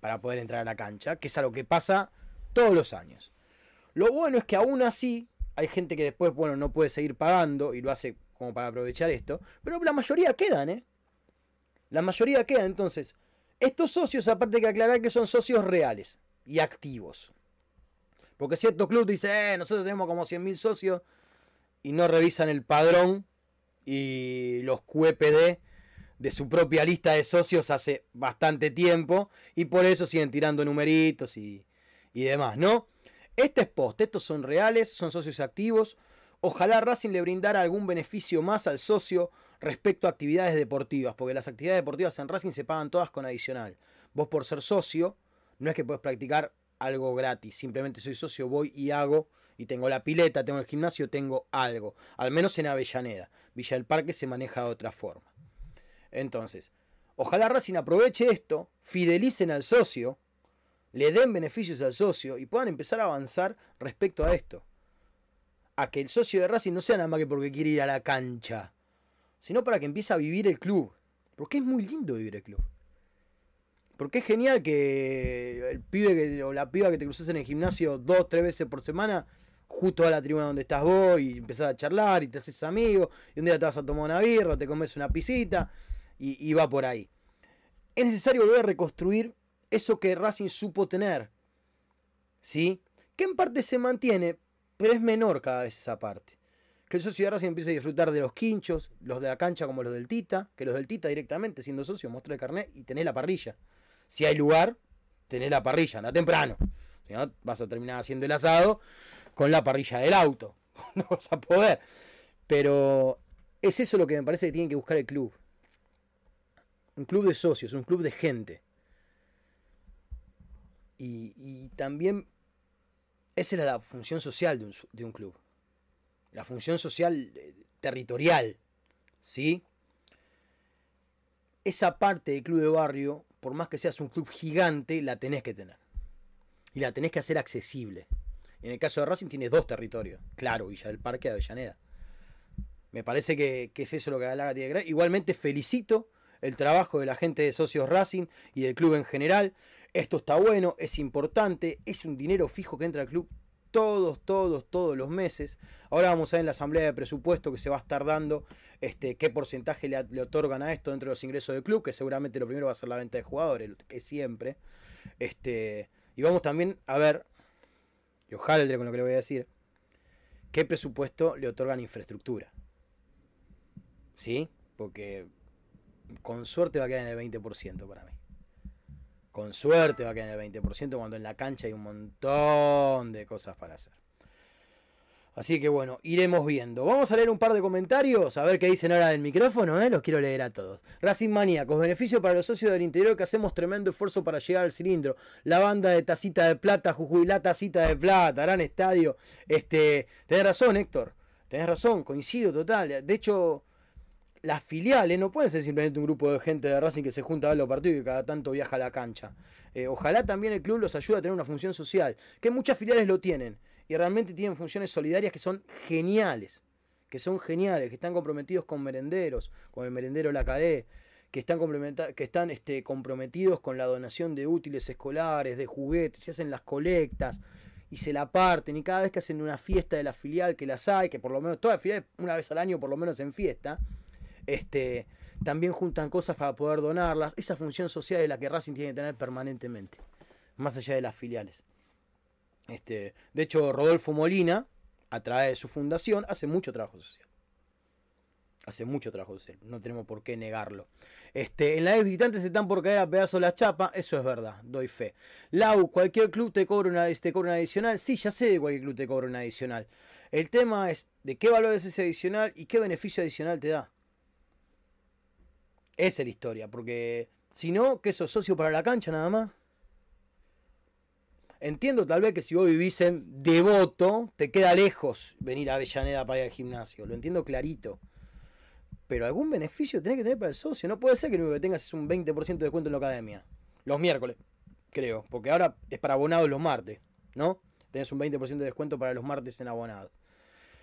Para poder entrar a la cancha, que es algo que pasa todos los años. Lo bueno es que aún así hay gente que después, bueno, no puede seguir pagando y lo hace como para aprovechar esto. Pero la mayoría quedan, ¿eh? La mayoría quedan. Entonces, estos socios, aparte que aclarar que son socios reales y activos. Porque cierto club dice, eh, nosotros tenemos como 100.000 socios y no revisan el padrón y los QPD de su propia lista de socios hace bastante tiempo y por eso siguen tirando numeritos y, y demás, ¿no? Este es post, estos son reales, son socios activos. Ojalá Racing le brindara algún beneficio más al socio respecto a actividades deportivas, porque las actividades deportivas en Racing se pagan todas con adicional. Vos por ser socio, no es que puedes practicar algo gratis, simplemente soy socio, voy y hago, y tengo la pileta, tengo el gimnasio, tengo algo, al menos en Avellaneda. Villa del Parque se maneja de otra forma. Entonces, ojalá Racing aproveche esto, fidelicen al socio, le den beneficios al socio y puedan empezar a avanzar respecto a esto. A que el socio de Racing no sea nada más que porque quiere ir a la cancha, sino para que empiece a vivir el club. Porque es muy lindo vivir el club. Porque es genial que el pibe que, o la piba que te cruces en el gimnasio dos, tres veces por semana, justo a la tribuna donde estás vos, y empezás a charlar y te haces amigo, y un día te vas a tomar una birra, te comes una pisita, y, va por ahí. Es necesario volver a reconstruir eso que Racing supo tener. ¿Sí? Que en parte se mantiene, pero es menor cada vez esa parte. Que el socio de Racing empiece a disfrutar de los quinchos, los de la cancha como los del Tita, que los del Tita directamente siendo socio, muestra el carnet y tenés la parrilla. Si hay lugar, tenés la parrilla, anda temprano. Si no, vas a terminar haciendo el asado con la parrilla del auto. No vas a poder. Pero es eso lo que me parece que tiene que buscar el club. Un club de socios, un club de gente. Y, también esa era la función social de un, de un club. La función social eh, territorial. ¿Sí? Esa parte del club de barrio, por más que seas un club gigante, la tenés que tener. Y la tenés que hacer accesible. En el caso de Racing tienes dos territorios. Claro, Villa del Parque Avellaneda. Me parece que, que es eso lo que Galaga tiene que creer. Igualmente felicito el trabajo de la gente de Socios Racing y del club en general. Esto está bueno, es importante, es un dinero fijo que entra al club todos, todos, todos los meses. Ahora vamos a ver en la asamblea de presupuesto que se va a estar dando este, qué porcentaje le, otorgan a esto dentro de los ingresos del club, que seguramente lo primero va a ser la venta de jugadores, que siempre. Este, y vamos también a ver, y ojalá con lo que le voy a decir, qué presupuesto le otorgan infraestructura. ¿Sí? Porque con suerte va a quedar en el 20% para mí. Con suerte va a quedar el 20% cuando en la cancha hay un montón de cosas para hacer. Así que bueno, iremos viendo. Vamos a leer un par de comentarios, a ver qué dicen ahora del micrófono, ¿eh? los quiero leer a todos. Racing Maníacos, beneficio para los socios del interior que hacemos tremendo esfuerzo para llegar al cilindro. La banda de Tacita de Plata, Jujuy, la Tacita de Plata, gran estadio. Este, tenés razón, Héctor, tenés razón, coincido total. De hecho, las filiales no pueden ser simplemente un grupo de gente de Racing que se junta a los partidos y cada tanto viaja a la cancha. Eh, ojalá también el club los ayude a tener una función social, que muchas filiales lo tienen y realmente tienen funciones solidarias que son geniales, que son geniales, que están comprometidos con merenderos, con el merendero La Cadé, que están, que están este, comprometidos con la donación de útiles escolares, de juguetes, se hacen las colectas y se la parten y cada vez que hacen una fiesta de la filial, que las hay, que por lo menos todas las filiales una vez al año por lo menos en fiesta, este, también juntan cosas para poder donarlas. Esa función social es la que Racing tiene que tener permanentemente, más allá de las filiales. Este, de hecho, Rodolfo Molina, a través de su fundación, hace mucho trabajo social. Hace mucho trabajo social, no tenemos por qué negarlo. Este, en la vez visitantes se están por caer a pedazos la chapa, eso es verdad, doy fe. Lau, cualquier club te cobra una, te cobra una adicional. Sí, ya sé de cualquier club te cobra una adicional. El tema es de qué valor es ese adicional y qué beneficio adicional te da. Esa es la historia, porque si no, que sos socio para la cancha nada más. Entiendo tal vez que si vos vivís en Devoto, te queda lejos venir a Avellaneda para ir al gimnasio. Lo entiendo clarito. Pero algún beneficio tenés que tener para el socio. No puede ser que lo único que tengas es un 20% de descuento en la academia. Los miércoles, creo. Porque ahora es para abonados los martes, ¿no? Tenés un 20% de descuento para los martes en abonados.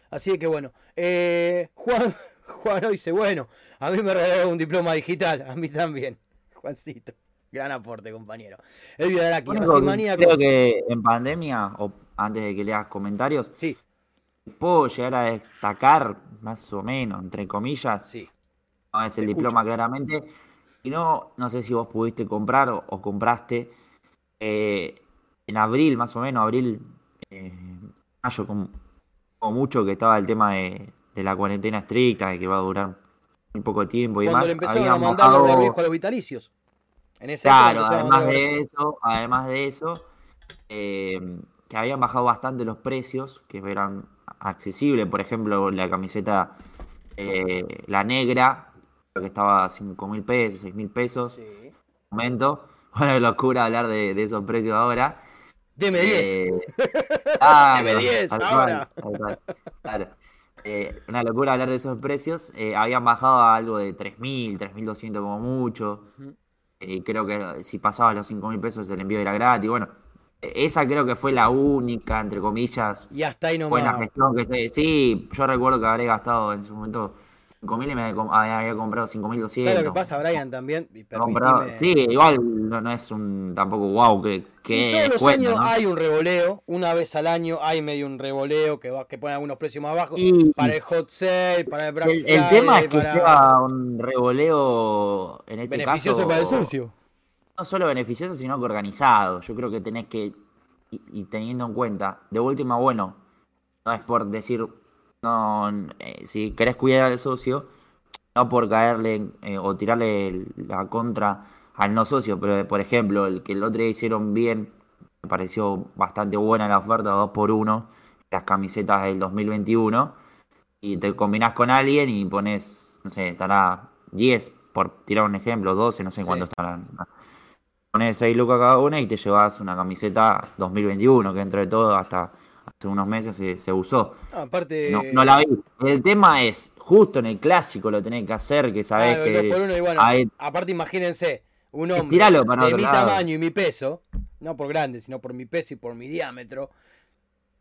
Así que bueno. eh, Juan, Juan dice, bueno, a mí me regalaron un diploma digital, a mí también. Juancito, gran aporte, compañero. El Único Racing que Maníacos. Creo que en pandemia, o antes de que leas comentarios, Sí, puedo llegar a destacar, más o menos, entre comillas, sí. no es el Te diploma claramente, y no, no sé si vos pudiste comprar o, o compraste eh, en abril, más o menos, abril, eh, mayo, como, como mucho que estaba el tema de, de la cuarentena estricta, de que va a durar muy poco tiempo y Cuando demás. le empezaron a habían mandar los bajado- barbijos a los vitalicios. En Claro, además de eso, además de eso, eh, que habían bajado bastante los precios, que eran accesibles. Por ejemplo, la camiseta, eh, la negra, creo que estaba a 5 mil pesos, 6 mil pesos, Sí. momento. Bueno, es locura hablar de, de esos precios ahora. Deme 10. Eh, claro, Deme 10 tal ahora. claro. Eh, una locura hablar de esos precios. Eh, habían bajado a algo de 3.000, 3.200 como mucho. Ujú. Eh, creo que si pasabas los 5.000 pesos el envío era gratis. Bueno, eh, esa creo que fue la única, entre comillas, Y hasta ahí buena gestión que se... Sí, yo recuerdo que habré gastado en su momento 5.000 y me había había comprado 5.200. ¿Sabes lo que pasa, Brian, también? Y permitime- Sí, igual no, no es un tampoco wow que, Y todos los años ¿no? hay un revoleo, una vez al año hay medio un revoleo que, va, que pone algunos precios más bajos Y- para el hot sale, para el Black El, el tema es que para- sea un revoleo, en este beneficioso caso, para el socio. no solo beneficioso, sino que organizado. Yo creo que tenés que, y, y teniendo en cuenta, de última, bueno, no es por decir, no, eh, si querés cuidar al socio, no por caerle eh, o tirarle la contra al no socio, pero por ejemplo, el que el otro día hicieron bien, me pareció bastante buena la oferta, 2 por 1 las camisetas del 2021, y te combinás con alguien y pones, no sé, estará 10, por tirar un ejemplo, 12, no sé Sí. cuánto estarán. Pones 6 lucas cada una y te llevas una camiseta 2021, que dentro de todo hasta hace unos meses se, se usó. No, aparte. No, no la vi. El tema es, justo en el clásico lo tenés que hacer, que sabés el que dos por uno, y bueno, hay- aparte imagínense, un hombre Estiralo para de mi lado. tamaño y mi peso, no por grande, sino por mi peso y por mi diámetro,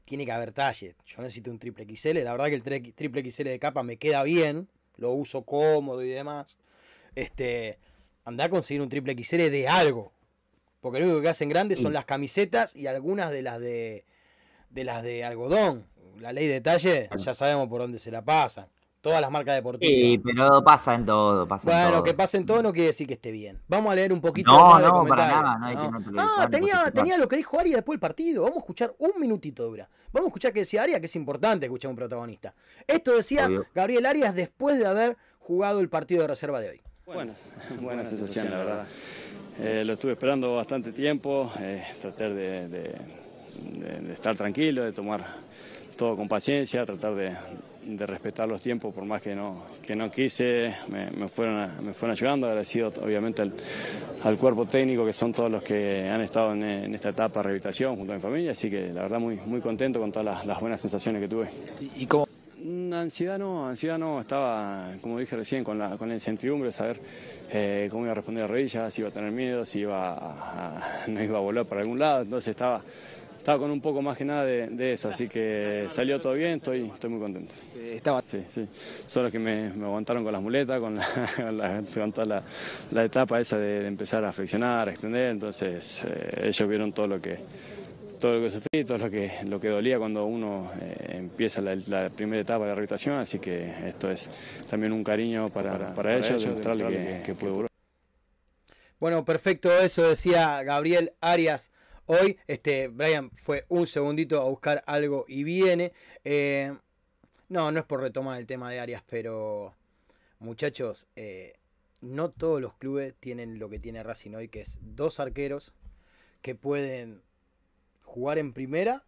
tiene que haber talle. Yo necesito un triple XL, la verdad que el triple XL de capa me queda bien, lo uso cómodo y demás. Este, andá a conseguir un triple XL de algo. Porque lo único que hacen grandes son las camisetas y algunas de las de de las de algodón. La ley de talle, ya sabemos por dónde se la pasan. Todas las marcas deportivas. Sí, pero pasa en todo, pasa en Bueno, todo. que pasen todo no quiere decir que esté bien. Vamos a leer un poquito No, más de no, para nada, no hay que no Ah, tenía, tenía lo que dijo Aria después del partido. Vamos a escuchar un minutito dura. Vamos a escuchar que decía Aria, que es importante escuchar a un protagonista. Esto decía Obvio. Gabriel Arias después de haber jugado el partido de reserva de hoy. Bueno, buena sensación, la verdad. Eh, lo estuve esperando bastante tiempo, eh, tratar de, de- de- de estar tranquilo, de tomar todo con paciencia, tratar de, de respetar los tiempos, por más que no, que no quise, me, me fueron, me fueron ayudando, agradecido obviamente al, al cuerpo técnico, que son todos los que han estado en, en esta etapa de rehabilitación junto a mi familia, así que la verdad muy, muy contento con todas las, las buenas sensaciones que tuve. ¿Y cómo? Mm, Ansiedad no, ansiedad no, estaba, como dije recién, con, la, con el incertidumbre de saber eh, cómo iba a responder a rodillas, si iba a tener miedo, si iba a- a- no iba a volar para algún lado, entonces estaba, estaba con un poco más que nada de, de eso, así que salió todo bien, estoy, estoy muy contento. Eh, Estaba Sí, sí, solo que me, me aguantaron con las muletas, con, la, con, la- con toda la, la etapa esa de, de empezar a flexionar, a extender, entonces eh, ellos vieron todo lo que todo lo que sufrí, todo lo que, lo que dolía cuando uno eh, empieza la, la primera etapa de la rehabilitación, así que esto es también un cariño para, para, ellos, demostrarle que, que puedo. Bueno, perfecto, eso decía Gabriel Arias hoy. Este, Brian fue un segundito a buscar algo y viene. Eh, no, no es por retomar el tema de Arias, pero muchachos, eh, no todos los clubes tienen lo que tiene Racing hoy, que es dos arqueros que pueden jugar en primera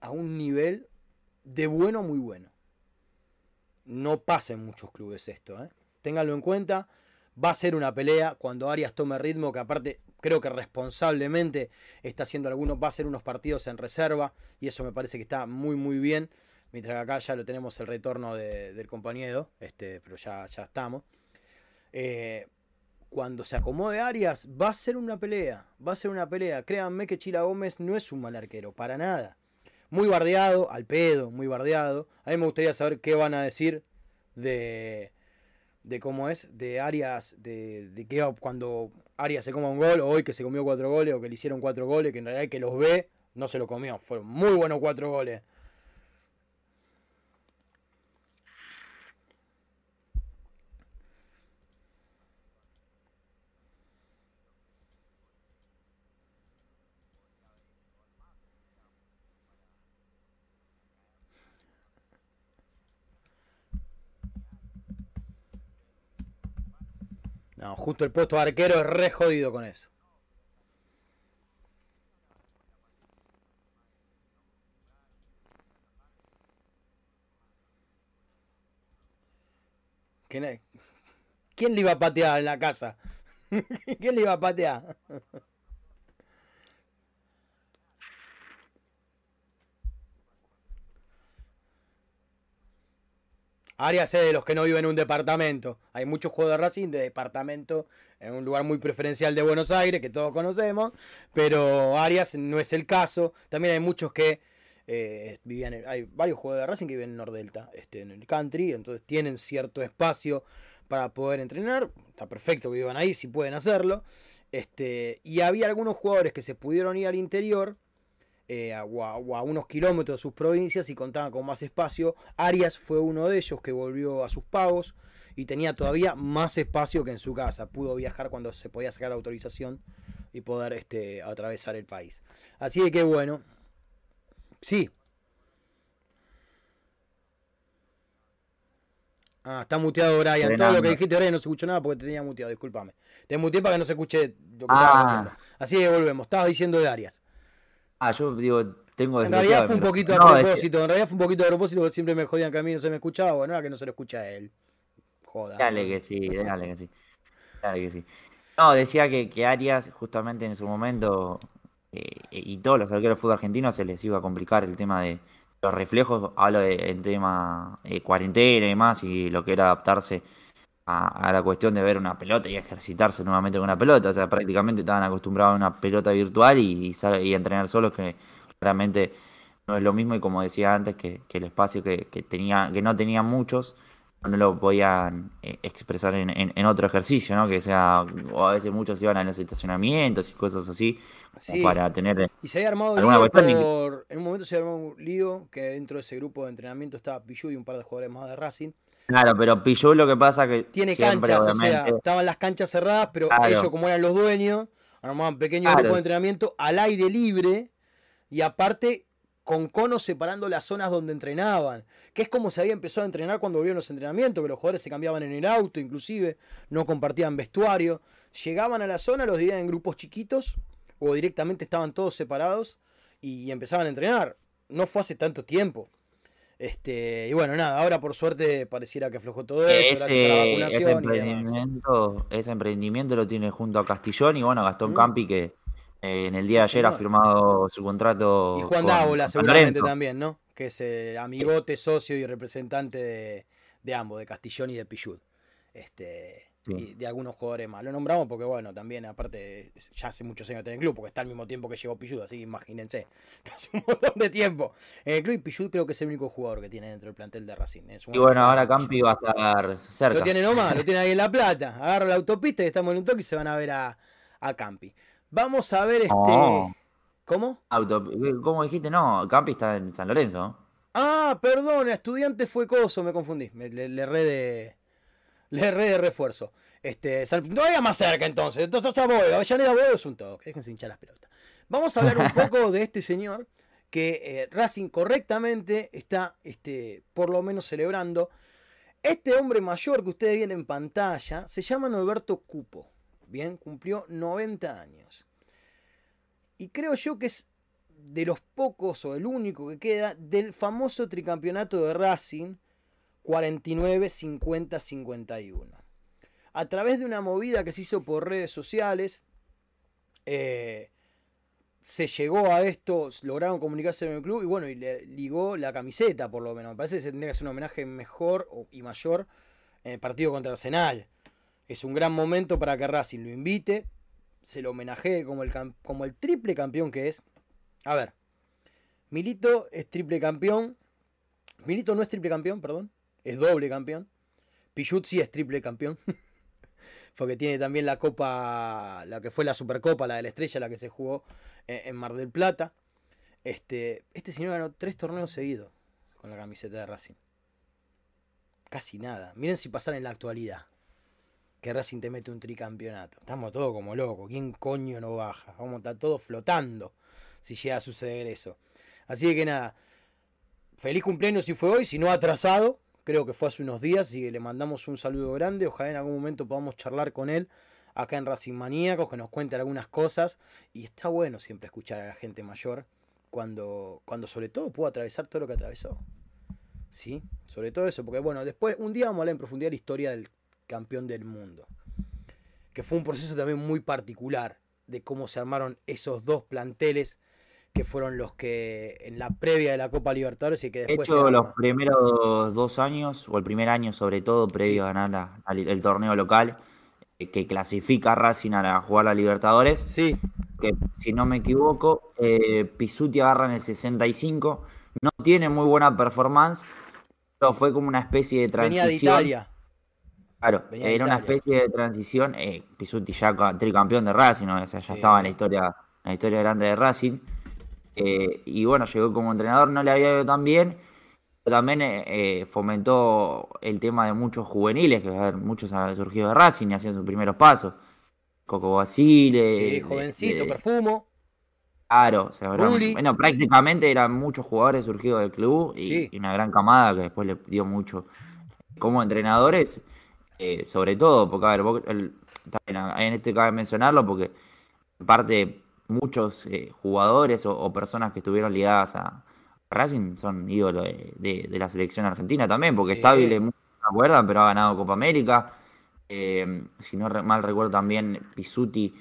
a un nivel de bueno a muy bueno. No pasa en muchos clubes esto, ¿eh? Ténganlo en cuenta. Va a ser una pelea cuando Arias tome ritmo, que aparte creo que responsablemente está haciendo algunos, va a ser unos partidos en reserva, y eso me parece que está muy muy bien. Mientras que acá ya lo tenemos el retorno de- del compañero, este, pero ya, ya estamos. Eh, cuando se acomode Arias, va a ser una pelea. Va a ser una pelea. Créanme que Chila Gómez no es un mal arquero, para nada. Muy bardeado, al pedo, muy bardeado. A mí me gustaría saber qué van a decir de, de cómo es, de Arias, de, de que cuando Arias se coma un gol, o hoy que se comió cuatro goles, o que le hicieron cuatro goles, que en realidad que los ve no se lo comió. Fueron muy buenos cuatro goles. Justo el puesto arquero es re jodido con eso. ¿Quién, es? ¿Quién le iba a patear en la casa? ¿Quién le iba a patear? Arias es de los que no viven en un departamento. Hay muchos juegos de Racing de departamento en un lugar muy preferencial de Buenos Aires que todos conocemos, pero Arias no es el caso. También hay muchos que eh, vivían, en- hay varios jugadores de Racing que viven en Nordelta, este, en el country, entonces tienen cierto espacio para poder entrenar. Está perfecto que vivan ahí, si pueden hacerlo. Este, y había algunos jugadores que se pudieron ir al interior eh, a, o a- o a unos kilómetros de sus provincias y contaban con más espacio. Arias fue uno de ellos que volvió a sus pagos y tenía todavía más espacio que en su casa. Pudo viajar cuando se podía sacar la autorización y poder este, atravesar el país. Así de que bueno, sí. Ah, está muteado Brian. Todo lo que dijiste Brian no se escuchó nada porque te tenía muteado, discúlpame. Te muteé para que no se escuche lo que estabas Ah. diciendo. Así que volvemos. Estabas diciendo de Arias. Ah, yo digo, tengo En realidad fue un poquito a No, es que- propósito, en realidad fue un poquito a propósito porque siempre me jodían que a mí no se me escuchaba, bueno, ahora que no se lo escucha a él. Joda. Dale que sí, dale que sí. Dale que sí. No, decía que, que Arias, justamente en su momento, eh, y todos los arqueros de fútbol argentino se les iba a complicar el tema de los reflejos. Hablo del tema eh, cuarentena y demás, y lo que era adaptarse a, a la cuestión de ver una pelota y ejercitarse nuevamente con una pelota. O sea, prácticamente estaban acostumbrados a una pelota virtual y, y, entrenar solos, que claramente no es lo mismo. Y como decía antes, que, que el espacio que, que tenía, que no tenían muchos no lo podían eh, expresar en, en- en otro ejercicio, ¿no? Que sea, o a veces muchos iban a los estacionamientos y cosas así, Sí. para tener... Y se había armado ¿Alguna lío cuestión? por... En un momento se había armado un lío que dentro de ese grupo de entrenamiento estaba Pichu y un par de jugadores más de Racing. Claro, pero Pillú lo que pasa que Tiene siempre, canchas, o sea, estaban las canchas cerradas, pero Claro. ellos como eran los dueños, armaban pequeños Claro. grupos de entrenamiento al aire libre y aparte con conos separando las zonas donde entrenaban, que es como se había empezado a entrenar cuando volvieron los entrenamientos, que los jugadores se cambiaban en el auto, inclusive, no compartían vestuario, llegaban a la zona, los dividían en grupos chiquitos o directamente estaban todos separados y empezaban a entrenar. No fue hace tanto tiempo. Este, y bueno, nada, ahora por suerte pareciera que aflojó todo eso, a la ese, ese y emprendimiento, ese emprendimiento lo tiene junto a Castillón y bueno, Gastón Mm. Campi que eh, en el día de ayer ha firmado su contrato Y Juan Dávola seguramente Lorenzo. también, ¿no? Que es el amigote, socio y representante de, de ambos, de Castillón y de Pichud. Este, Sí. de algunos jugadores más. Lo nombramos porque, bueno, también, aparte, ya hace muchos años en el club, porque está al mismo tiempo que llegó Pichud, así que imagínense. Hace un montón de tiempo. En el club y Pichud creo que es el único jugador que tiene dentro del plantel de Racing. Y bueno, ahora. Campi va a estar cerca. Lo tiene nomás, lo tiene ahí en La Plata. Agarra la autopista y estamos en un toque y se van a ver a, a Campi. Vamos a ver este. ¿Cómo? Auto, ¿Cómo dijiste? No, Campi está en San Lorenzo. Ah, perdón, estudiante fue coso, me confundí. Me- le, le erré de. Le erré de refuerzo. Este, todavía más cerca entonces. Entonces ya voy. Avellaneda Boedo es un toque. Déjense hinchar las pelotas. Vamos a hablar un poco de este señor que eh, Racing correctamente está, este, por lo menos celebrando. Este hombre mayor que ustedes ven en pantalla se llama Norberto Cupo. Bien, cumplió 90 años. Y creo yo que es de los pocos o el único que queda del famoso tricampeonato de Racing 49, 50, 51. A través de una movida que se hizo por redes sociales, eh, se llegó a esto, lograron comunicarse en el club y bueno, y le ligó la camiseta por lo menos. Me parece que se tendría que hacer un homenaje mejor y mayor en el partido contra Arsenal. Es un gran momento para que Racing lo invite, se lo homenajee como el, como el triple campeón que es. A ver, Milito es triple campeón. Milito no es triple campeón, perdón. Es doble campeón. Pichut sí es triple campeón. Porque tiene también la copa, la que fue la Supercopa, la de la Estrella, la que se jugó en, Mar del Plata. Este, este señor ganó tres torneos seguidos con la camiseta de Racing. Casi nada. Miren si pasara en la actualidad. Que Racing te mete un tricampeonato. Estamos todos como locos. ¿Quién coño no baja? Vamos a estar todos flotando si llega a suceder eso. Así que nada. Feliz cumpleaños si fue hoy, si no atrasado. Creo que fue hace unos días y le mandamos un saludo grande. Ojalá en algún momento podamos charlar con él acá en Racing Maníacos, que nos cuente algunas cosas. Y está bueno siempre escuchar a la gente mayor cuando, cuando sobre todo pudo atravesar todo lo que atravesó. ¿Sí? Sobre todo eso, porque bueno, después, un día vamos a hablar en profundidad la historia del campeón del mundo. Que fue un proceso también muy particular de cómo se armaron esos dos planteles que fueron los que en la previa de la Copa Libertadores y que De después hecho, se los primeros dos años, o el primer año sobre todo, previo Sí. a ganar la- al- el torneo local, eh, que clasifica a Racing a la- jugar la Libertadores, Sí, que si no me equivoco, eh, Pisuti agarra en el 65, no tiene muy buena performance, pero fue como una especie de venía de transición. Italia. Claro, venía de era una especie de transición. Eh, Pisuti ya ca- tricampeón de Racing, ¿no? O sea, ya Sí. estaba en la historia, en la historia grande de Racing. Eh, y bueno, llegó como entrenador, no le había ido tan bien. pero También eh, eh, fomentó el tema de muchos juveniles, que a ver, muchos han surgido de Racing y hacían sus primeros pasos. Coco Basile, Sí, jovencito, perfumo. Claro, o sea, bueno, prácticamente eran muchos jugadores surgidos del club y, Sí. y una gran camada que después le dio mucho. Como entrenadores, sobre todo, porque a ver, vos- el- en este cabe mencionarlo porque aparte muchos eh, jugadores o, o personas que estuvieron ligadas a Racing son ídolos de, de- de la selección argentina también, porque Sí. Stabile, muchos no se acuerdan, pero ha ganado Copa América. Eh, si no mal recuerdo también Pisuti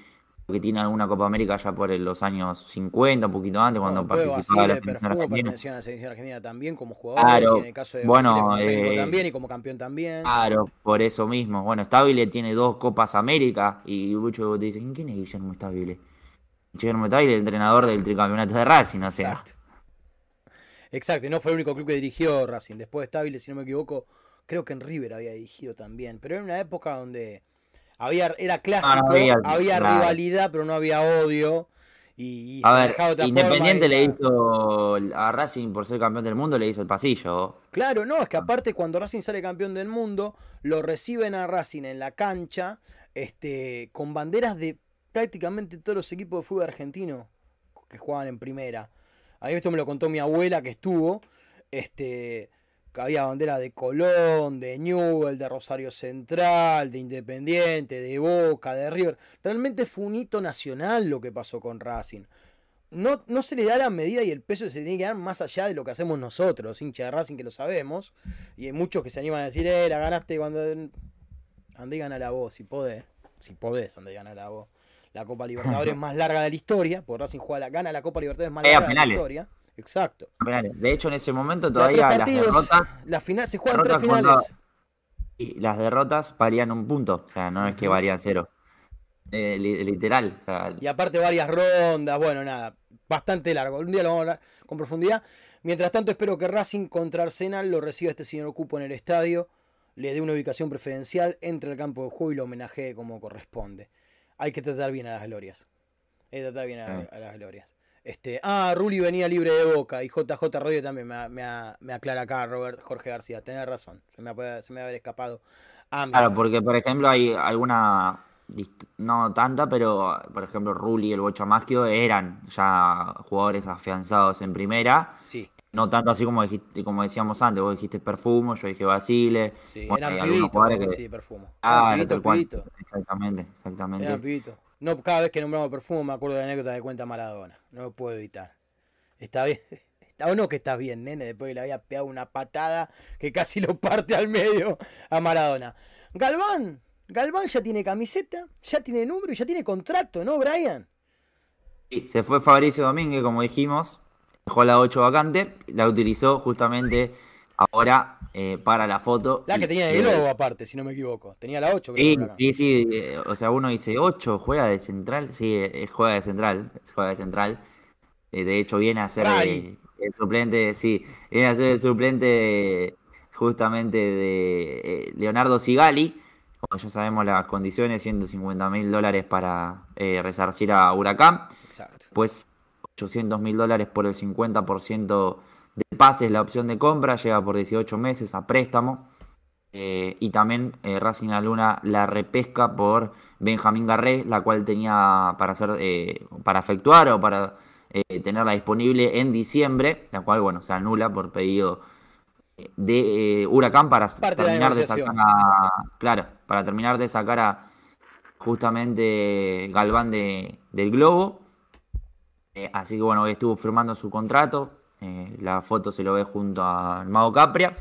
que tiene alguna Copa América ya por los años 50, un poquito antes, cuando participaba de la selección argentina. pertenecían a la selección argentina también como jugadores Claro, y en el caso de bueno, Basile como técnico eh, también y como campeón también. Claro, por eso mismo. Bueno, Stabile tiene dos Copas América y muchos te dicen, ¿quién es Guillermo Stabile? Guillermo Stabile, el entrenador del tricampeonato de Racing, o sea. Exacto. Exacto, y no fue el único club que dirigió Racing. Después de Stabile, si no me equivoco, creo que en River había dirigido también. Pero era una época donde había, era clásico, no había- había, claro. rivalidad, pero no había odio. Y, y A ver, Independiente le hizo a Racing por ser campeón del mundo, le hizo el pasillo. Claro, no, es que aparte cuando Racing sale campeón del mundo, lo reciben a Racing en la cancha, este, con banderas de prácticamente todos los equipos de fútbol argentino que jugaban en primera. A mí esto me lo contó mi abuela que estuvo, este, que había banderas de Colón, de Newell, de Rosario Central, de Independiente, de Boca, de River. Realmente fue un hito nacional lo que pasó con Racing. No, no se le da la medida y el peso que se tiene que dar más allá de lo que hacemos nosotros, hincha de Racing, que lo sabemos. Y hay muchos que se animan a decir, eh, la ganaste cuando... Y gana la voz, si podés. Si podés, andé y gana la voz. La Copa Libertadores más larga de la historia, porque Racing juega la, gana la Copa Libertadores más Eh, larga de la historia. Exacto. De hecho, en ese momento todavía las partidos, derrotas, la final, se juegan tres finales. cuando- y las derrotas valían un punto. O sea, no es que Ujú. valían cero. Eh, li- literal. o sea, Y aparte varias rondas, bueno, nada, bastante largo. Un día lo vamos a hablar con profundidad. Mientras tanto, espero que Racing contra Arsenal lo reciba este señor Cupo en el estadio, le dé una ubicación preferencial, entre al campo de juego y lo homenajee como corresponde. Hay que tratar bien a las glorias. Hay que tratar bien a, Sí. a las glorias. Este, ah, Rulli venía libre de boca y JJ Rodríguez también me, me- me aclara acá, Robert Jorge García. Tenés razón, se me, puede- se me va a haber escapado. a mí. Claro, porque por ejemplo hay alguna, no tanta, pero por ejemplo Rulli y el Bocha Maschio eran ya jugadores afianzados en primera. Sí, No tanto así como dijiste, como decíamos antes, vos dijiste Perfumo, yo dije Basile. sí, Bueno, hay como que- sí, perfumo. Ah, tal cual. pibitos. Exactamente, Era exactamente. pibito. No, cada vez que nombramos perfume me acuerdo de la anécdota de cuenta Maradona. No lo puedo evitar. Está bien. Está o no que estás bien, nene, después que le había pegado una patada que casi lo parte al medio a Maradona. Galván, Galván ya tiene camiseta, ya tiene número y ya tiene contrato, ¿no, Brian? Sí, se fue Fabricio Domínguez, como dijimos, dejó la 8 vacante, la utilizó justamente ahora eh, para la foto. La que tenía y- el logo aparte, si no me equivoco. Tenía la 8, creo. Sí, acá. sí, sí, eh, o sea, uno dice 8, juega de central, sí, eh, juega de central, juega de central. Eh, de hecho, viene a ser eh, el suplente, sí, viene a ser el suplente de justamente de eh, Leonardo Sigali. Como ya sabemos las condiciones, 150 mil dólares para eh, resarcir a Huracán. Exacto. Pues 800 mil dólares por el 50% de pases, la opción de compra, llega por 18 meses a préstamo. Eh, y también eh, Racing Luna la repesca por Benjamín Garré, la cual tenía para hacer, eh, para efectuar o para eh, tenerla disponible en diciembre, la cual bueno se anula por pedido de Huracán para Parte de la terminar de sacar a, claro, para terminar de sacar a justamente Galván de, del Globo. Eh, así que bueno, hoy estuvo firmando su contrato. eh, la foto se lo ve junto al Mago Capria.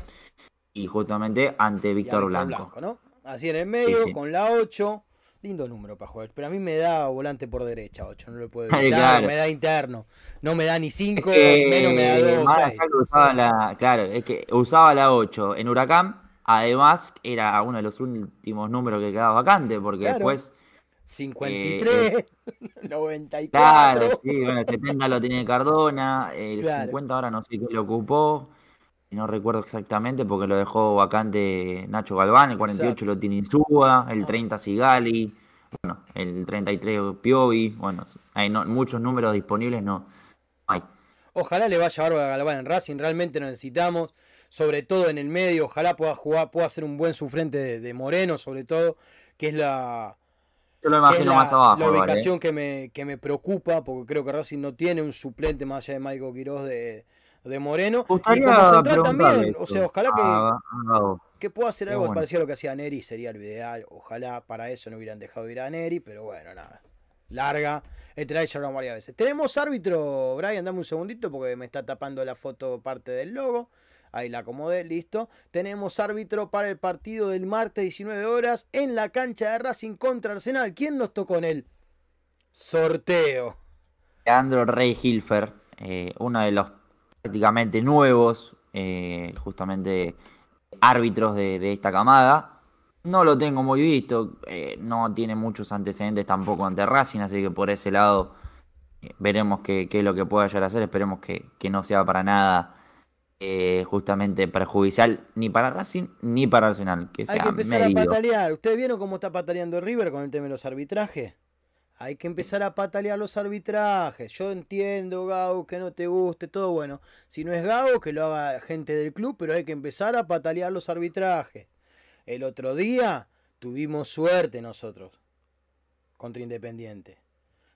Y justamente ante a Víctor Blanco. ¿no? Así en el medio, sí. con la 8. Lindo número para jugar. Pero a mí me da volante por derecha, 8. No lo puedo evitar. claro. Me da interno. No me da ni 5, Eh, menos me da 2. Marajá que usaba la, claro, es que usaba la 8 en Huracán. Además, era uno de los últimos números que quedaba vacante, porque Claro. después 53, 94. Claro, sí, bueno, el 70 lo tiene Cardona, el Claro. 50 ahora no sé qué lo ocupó, no recuerdo exactamente porque lo dejó vacante Nacho Galván, el 48 Exacto. lo tiene Insúa, el 30 Sigali, bueno, el 33 Piovi, bueno, hay no- muchos números disponibles, no hay. Ojalá le vaya bárbaro a Galván en Racing, realmente lo necesitamos, sobre todo en el medio, ojalá pueda jugar, pueda ser un buen sufrente de, de Moreno, sobre todo, que es la, Yo lo imagino la- más abajo, la ¿eh? ubicación que, me, que me preocupa, porque creo que Racing no tiene un suplente más allá de Michael Quiroz de, de Moreno. Me Y gustaría como central también, o sea, ojalá que, pueda hacer algo bueno. parecido a lo que hacía Neri, sería lo ideal. Ojalá para eso no hubieran dejado ir a Neri, pero bueno, nada. Larga. Este la he hablado varias veces. Tenemos árbitro, Brian, dame un segundito porque me está tapando la foto parte del logo. Ahí la acomodé, listo. Tenemos árbitro para el partido del martes 19 horas en la cancha de Racing contra Arsenal. ¿Quién nos tocó en el sorteo? Leandro Rey Hilfer, eh, uno de los prácticamente nuevos, eh, justamente árbitros de, esta camada. No lo tengo muy visto, eh, no tiene muchos antecedentes tampoco ante Racing, así que por ese lado veremos qué, es lo que pueda llegar hacer. Esperemos que no sea para nada eh, justamente perjudicial ni para Racing ni para Arsenal, que Hay sea que empezar a patalear. ¿Ustedes vieron cómo está pataleando River con el tema de los arbitrajes? Hay que empezar a patalear los arbitrajes. Yo entiendo, Gau, que no te guste, todo bueno. Si no es Gau, que lo haga gente del club, pero hay que empezar a patalear los arbitrajes. El otro día tuvimos suerte nosotros contra Independiente.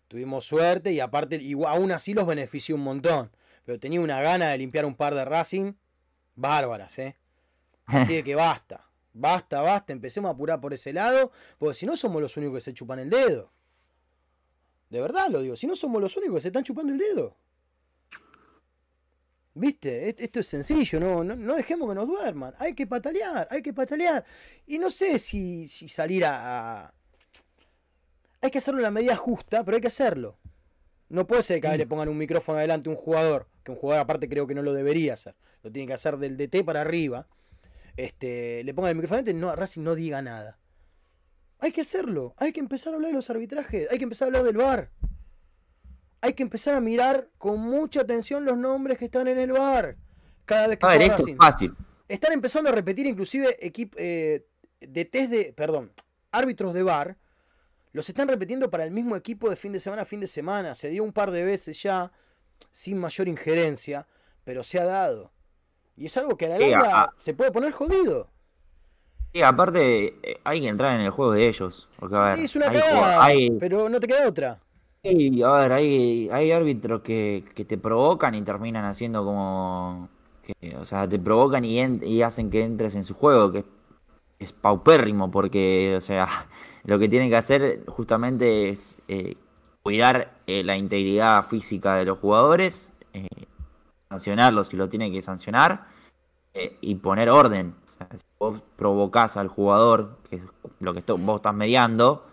Tuvimos suerte y aparte, igual, aún así los benefició un montón. Pero tenía una gana de limpiar un par de Racing bárbaras, ¿eh? Así de que basta, basta, basta, empecemos a apurar por ese lado, porque si no somos los únicos que se chupan el dedo. De verdad lo digo, si no somos los únicos que se están chupando el dedo. ¿Viste? Esto es sencillo, no, no, no dejemos que nos duerman. Hay que patalear, hay que patalear. Y no sé si, si salir a, a- Hay que hacerlo en la medida justa, pero hay que hacerlo. No puede ser que vez le pongan un micrófono adelante a un jugador, que un jugador aparte creo que no lo debería hacer. Lo tiene que hacer del DT para arriba este, le pongan el micrófono adelante, no, Racing no diga nada. Hay que hacerlo, hay que empezar a hablar de los arbitrajes, hay que empezar a hablar del VAR. Hay que empezar a mirar con mucha atención los nombres que están en el VAR. Cada vez que A ver, esto es fácil. Están empezando a repetir inclusive equip, eh, de test de, perdón, árbitros de VAR. Los están repitiendo para el mismo equipo de fin de semana a fin de semana. Se dio un par de veces ya, sin mayor injerencia, pero se ha dado. Y es algo que a la Sí, larga a- se puede poner jodido. Sí, aparte eh, hay que entrar en el juego de ellos. Porque, a ver, es una hay, cagada, hay- pero no te queda otra. Sí, a ver, hay, hay árbitros que, que te provocan y terminan haciendo como. que, o sea, te provocan y, en- y hacen que entres en su juego, que es, es paupérrimo, porque, o sea, lo que tienen que hacer justamente es eh, cuidar eh, la integridad física de los jugadores, eh, sancionarlos si lo tienen que sancionar, eh, y poner orden. O sea, si vos provocás al jugador, que es lo que vos estás mediando,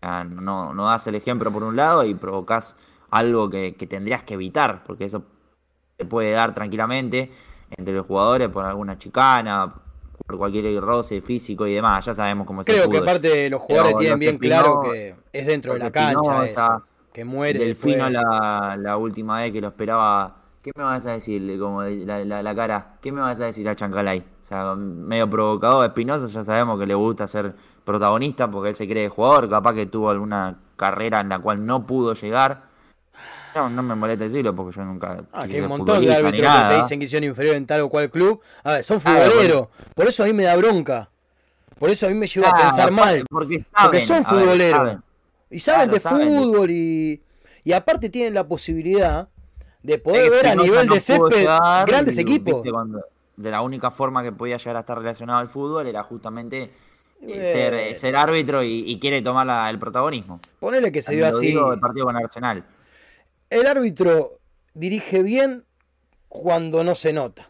no, no das el ejemplo por un lado y provocas algo que, que tendrías que evitar, porque eso se puede dar tranquilamente entre los jugadores por alguna chicana, por cualquier roce físico y demás. Ya sabemos cómo es el Creo que fútbol. aparte los jugadores Pero tienen que bien claro que es dentro de la que cancha eso. Que muere Delfino la, la última vez que lo esperaba ¿qué me vas a decir? Como de la, la- la cara, ¿qué me vas a decir a Chancalay? O sea, medio provocador, Espinosa, ya sabemos que le gusta ser protagonista porque él se cree jugador, capaz que tuvo alguna carrera en la cual no pudo llegar. No, no me molesta decirlo porque yo nunca. Ah, que hay un montón de árbitros que te dicen que hicieron inferior en tal o cual club. A ver, son Claro, futboleros. Por eso a mí me da bronca. Por eso a mí me lleva a Claro, pensar mal. Porque, saben, Porque son ver, futboleros. saben. Y saben Claro, de saben. fútbol y, y aparte tienen la posibilidad de poder Es que ver a nivel no de césped grandes y, equipos. viste, cuando- de la única forma que podía llegar a estar relacionado al fútbol era justamente eh, Eh. ser, eh, ser árbitro y, y quiere tomar la- el protagonismo. Ponele que se dio así. digo del partido con Arsenal. El árbitro dirige bien cuando no se nota.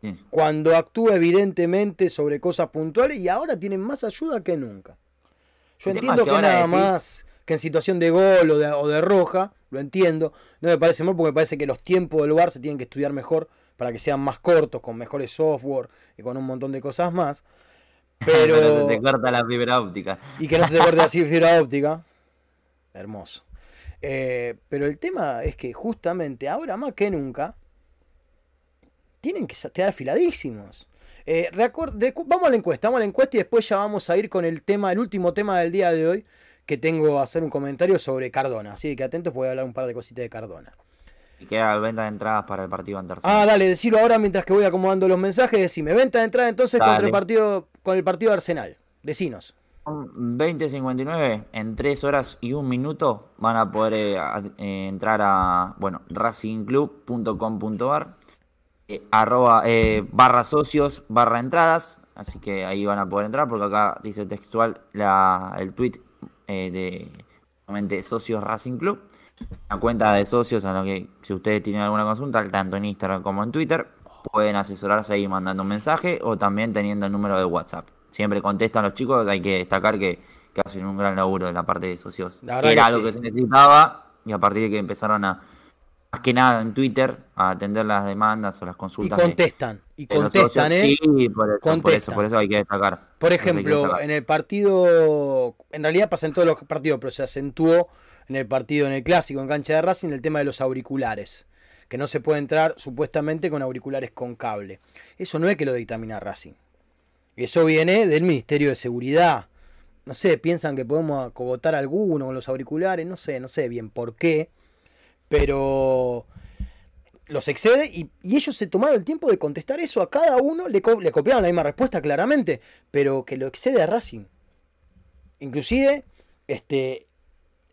Sí. Cuando actúa evidentemente sobre cosas puntuales y ahora tienen más ayuda que nunca. Yo entiendo que nada decís- más que en situación de gol o de, o de roja, lo entiendo. No me parece mal porque me parece que los tiempos del lugar se tienen que estudiar mejor para que sean más cortos, con mejores software y con un montón de cosas más. Pero se Pero, te corta la fibra óptica. y que no se te corte así fibra óptica. Hermoso. Eh, pero el tema es que justamente ahora más que nunca tienen que estar afiladísimos. Eh, vamos a la encuesta, vamos a la encuesta y después ya vamos a ir con el tema, el último tema del día de hoy, que tengo a hacer un comentario sobre Cardona. Así que atentos, voy a hablar un par de cositas de Cardona. Y queda venta de entradas para el partido ante Arsenal. Ah, dale, decilo ahora mientras que voy acomodando los mensajes. Decime, venta de entrada entonces contra el partido, con el partido de Arsenal. Decinos. Son 20.59, en 3 horas y un minuto van a poder eh, a- eh, entrar a bueno, racingclub.com.ar eh, arroba eh, barra socios barra entradas, así que ahí van a poder entrar porque acá dice textual la, el tweet eh, de socios Racing Club, la cuenta de socios a lo que si ustedes tienen alguna consulta, tanto en Instagram como en Twitter, pueden asesorarse ahí mandando un mensaje o también teniendo el número de WhatsApp. Siempre contestan los chicos, hay que destacar que, que hacen un gran laburo en la parte de socios. La verdad que era que algo sí. que se necesitaba y a partir de que empezaron a, más que nada en Twitter, a atender las demandas o las Y consultas. de- contestan. Y de contestan. ¿eh? Sí, por eso, por eso, por eso hay que destacar. Por ejemplo, destacar. en el partido, en realidad pasa en todos los partidos, pero se acentuó en el partido, en el clásico, en cancha de Racing, el tema de los auriculares. Que no se puede entrar supuestamente con auriculares con cable. Eso no es que lo dictamina Racing. Eso viene del Ministerio de Seguridad. No sé, piensan que podemos acogotar a alguno con los auriculares, no sé, no sé bien por qué. Pero los excede y, ellos se tomaron el tiempo de contestar eso a cada uno, le, co- copiaron la misma respuesta claramente, pero que lo excede a Racing. Inclusive, este,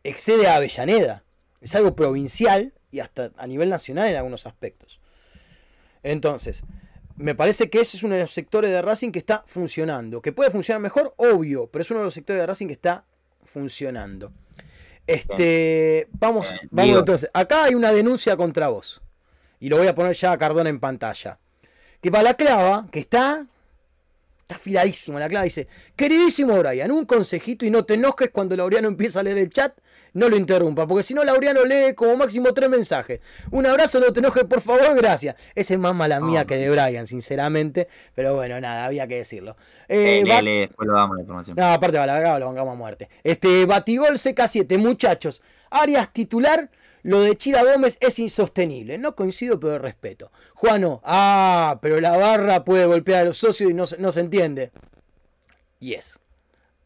excede a Avellaneda. Es algo provincial y hasta a nivel nacional en algunos aspectos. Entonces, me parece que ese es uno de los sectores de Racing que está funcionando. Que puede funcionar mejor, obvio, pero es uno de los sectores de Racing que está funcionando. Este, vamos, vamos entonces. Acá hay una denuncia contra vos. Y lo voy a poner ya a Cardona en pantalla. Que para la clava, que está. Está afiladísimo. La clava dice: Queridísimo Brian, un consejito y no te enojes cuando Laureano empieza a leer el chat. No lo interrumpa, porque si no, Laureano lee como máximo tres mensajes. Un abrazo, no te enojes, por favor, gracias. Esa es más mala mía No, que de Brian, sinceramente. Pero bueno, nada, había que decirlo. Eh, Eh, lee, va- lee, después lo damos la información. no, aparte Balagado lo bancamos a muerte. Este, Batigol CK7, muchachos. Arias titular, lo de Chira Gómez es insostenible. No coincido, pero respeto. Juano, ah, pero la barra puede golpear a los socios y no, se- no se entiende. Yes.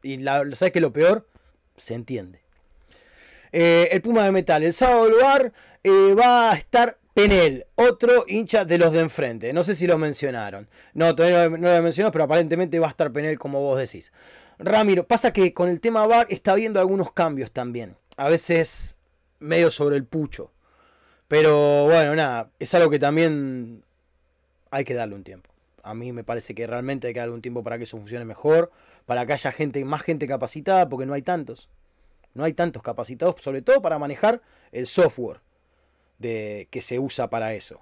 Y la, ¿sabes qué es lo peor? Se entiende. Eh, el Puma de Metal, el sábado lugar eh, va a estar Penel, otro hincha de los de enfrente. No sé si lo mencionaron. No, todavía no, lo mencionó, pero aparentemente va a estar Penel como vos decís. Ramiro, pasa que con el tema VAR está habiendo algunos cambios también. A veces medio sobre el pucho. Pero bueno, nada, es algo que también hay que darle un tiempo. A mí me parece que realmente hay que darle un tiempo para que eso funcione mejor, para que haya gente, más gente capacitada, porque no hay tantos. No hay tantos capacitados, sobre todo para manejar el software de, que se usa para eso.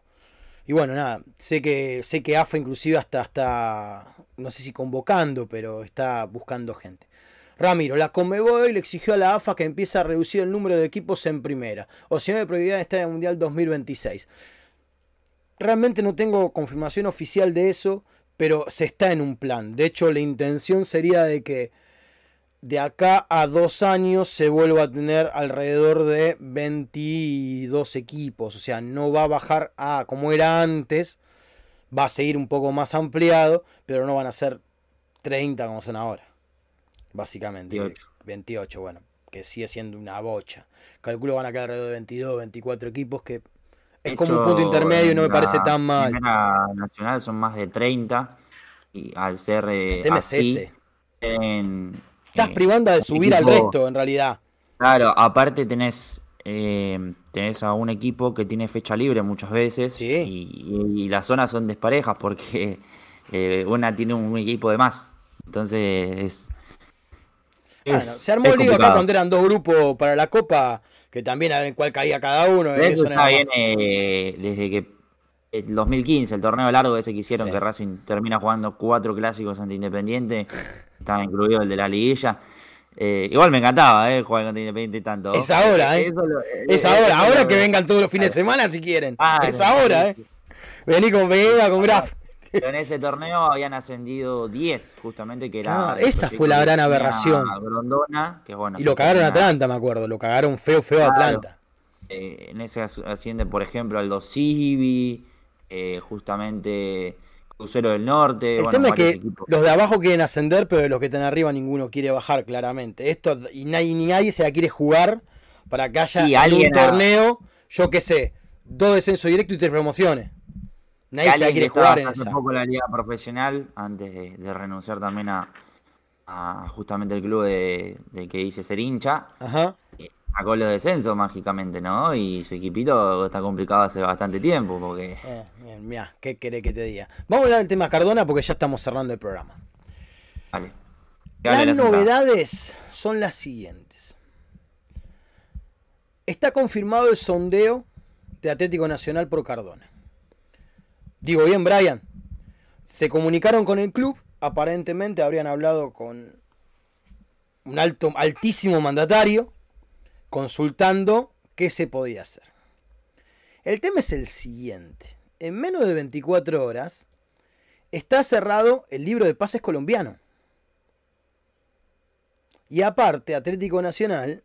Y bueno, nada, sé que, sé que AFA inclusive hasta está, no sé si convocando, pero está buscando gente. Ramiro, la Conmebol le exigió a la AFA que empiece a reducir el número de equipos en primera, o si no, de prohibida estar en el Mundial 2026. Realmente no tengo confirmación oficial de eso, pero se está en un plan. De hecho, la intención sería de que de acá a dos años se vuelva a tener alrededor de 22 equipos. O sea, no va a bajar a como era antes. Va a seguir un poco más ampliado, pero no van a ser 30 como son ahora. Básicamente. 28. 28, bueno, que sigue siendo una bocha. Calculo van a quedar alrededor de 22, 24 equipos, que es como un punto intermedio y no me parece tan mal. Nacional son más de 30 y al ser eh, así, en, Estás eh, privando de subir al resto, en realidad. Claro, aparte tenés, eh, tenés a un equipo que tiene fecha libre muchas veces Sí. y, y las zonas son desparejas porque eh, una tiene un equipo de más. Entonces es, se armó es el lío acá cuando eran dos grupos para la Copa, que también a ver en cuál caía cada uno. Y eso está bien eh, desde que el 2015, el torneo largo ese que hicieron, Sí. que Racing termina jugando cuatro clásicos ante Independiente, estaba incluido el de la liguilla. Eh, igual me encantaba eh, jugar contra Independiente tanto. Es ahora, ¿eh? Eso lo- Es eh, ahora, ahora que vengan todos los fines de semana si quieren. Ah, es ahora, ¿eh? Vení con Vega, con Graf. Pero en ese torneo habían ascendido 10, justamente, que era. El esa fue la gran aberración. Grondona, que bueno. Y lo cagaron a Atlanta, me acuerdo. Lo cagaron feo, feo a. Atlanta. eh, en ese as- asciende, por ejemplo, Aldo Civi, eh, justamente Crucero del Norte. El bueno, tema es que equipos. los de abajo quieren ascender, pero de los que están arriba ninguno quiere bajar, claramente. Esto, y nadie, ni nadie se la quiere jugar para que haya alguien a- torneo, yo qué sé, dos descensos directos y tres promociones. Nadie se la quiere jugar en esa. poco la liga profesional, antes de, de renunciar también a, a justamente el club de, del que dice ser hincha, Ajá. eh, sacó los descensos mágicamente, ¿no? Y su equipito está complicado hace bastante tiempo, porque Eh, bien, mirá, ¿qué querés que te diga? Vamos a hablar del tema Cardona porque ya estamos cerrando el programa. Vale. Las la novedades son las siguientes. Está confirmado el sondeo de Atlético Nacional por Cardona. Digo bien, Brian. Se comunicaron con el club, aparentemente habrían hablado con un alto, altísimo mandatario, consultando qué se podía hacer. El tema es el siguiente. En menos de 24 horas está cerrado el libro de pases colombiano. Y aparte, Atlético Nacional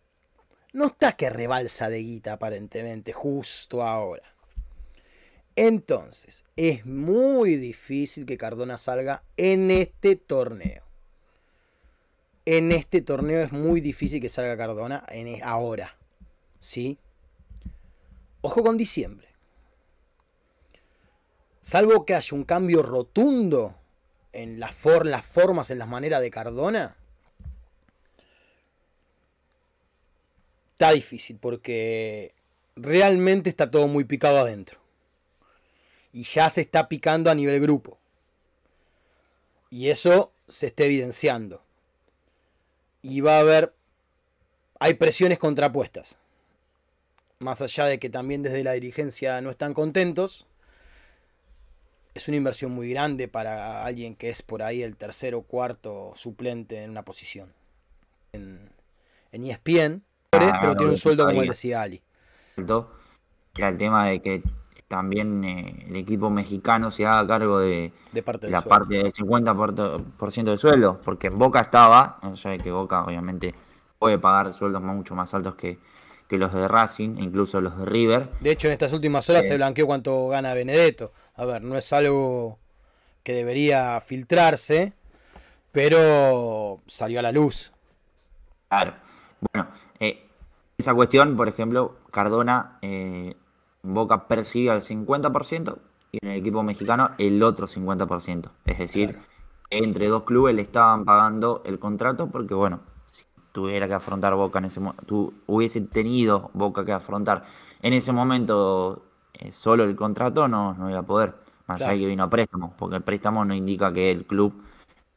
no está que rebalsa de guita aparentemente, justo ahora. Entonces, es muy difícil que Cardona salga en este torneo. En este torneo es muy difícil que salga Cardona en e- ahora. ¿Sí? Ojo con diciembre. Salvo que haya un cambio rotundo en las, las formas, en las maneras de Cardona. Está difícil porque realmente está todo muy picado adentro. Y ya se está picando a nivel grupo. Y eso se está evidenciando. Y va a haber... Hay presiones contrapuestas. Más allá de que también desde la dirigencia no están contentos. Es una inversión muy grande para alguien que es por ahí el tercero o cuarto suplente en una posición. En, en ESPN, Ah, pero tiene un sueldo como el sabía. de Sigali. faltó, era el tema de que también eh, el equipo mexicano se haga cargo de, De parte la sueldo. parte del 50% por ciento del sueldo, porque en Boca estaba, no sé que Boca obviamente puede pagar sueldos mucho más altos que, que los de Racing, incluso los de River. De hecho, en estas últimas horas Eh. se blanqueó cuánto gana Benedetto. A ver, no es algo que debería filtrarse, pero salió a la luz. Claro. Bueno, eh, esa cuestión, por ejemplo, Cardona eh, Boca percibe al 50% y en el equipo mexicano el otro 50%. Es decir, Claro. entre dos clubes le estaban pagando el contrato porque, bueno, si tuviera que afrontar Boca en ese momento, hubiese tenido Boca que afrontar en ese momento eh, solo el contrato, no, no iba a poder. Más allá de Claro. que vino a préstamo, porque el préstamo no indica que el club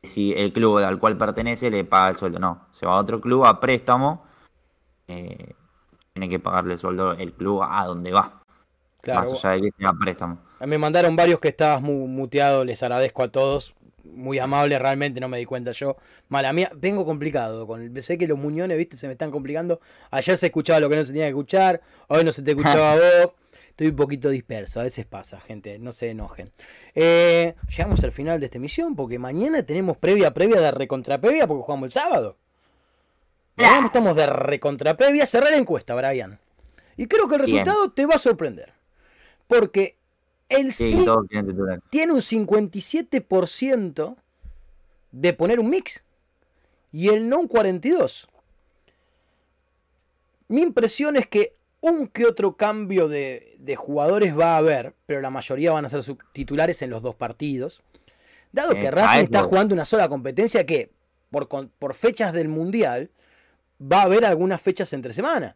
si el club al cual pertenece le paga el sueldo. No, se va a otro club a préstamo, eh, tiene que pagarle el sueldo el club a donde va, Claro, más allá de que sea préstamo. me mandaron varios que estabas mu- muteado, les agradezco a todos. Muy amable, realmente no me di cuenta yo. Mala mía, vengo complicado. Con el, sé que los muñones, viste, se me están complicando. Ayer se escuchaba lo que no se tenía que escuchar. Hoy no se te escuchaba a vos. Estoy un poquito disperso, a veces pasa, gente, no se enojen. Eh, llegamos al final de esta emisión porque mañana tenemos previa, previa de recontra previa porque jugamos el sábado. Ahora estamos de recontra previa. Cerrar la encuesta, Brian. Y creo que el Bien. resultado te va a sorprender. Porque el Sí, sí tiene un 57% de poner un mix. Y el no un 42%. Mi impresión es que un que otro cambio de, de jugadores va a haber, pero la mayoría van a ser titulares en los dos partidos. Dado Eh, que a Racing está jugando una sola competencia que, por, por fechas del Mundial, va a haber algunas fechas entre semana.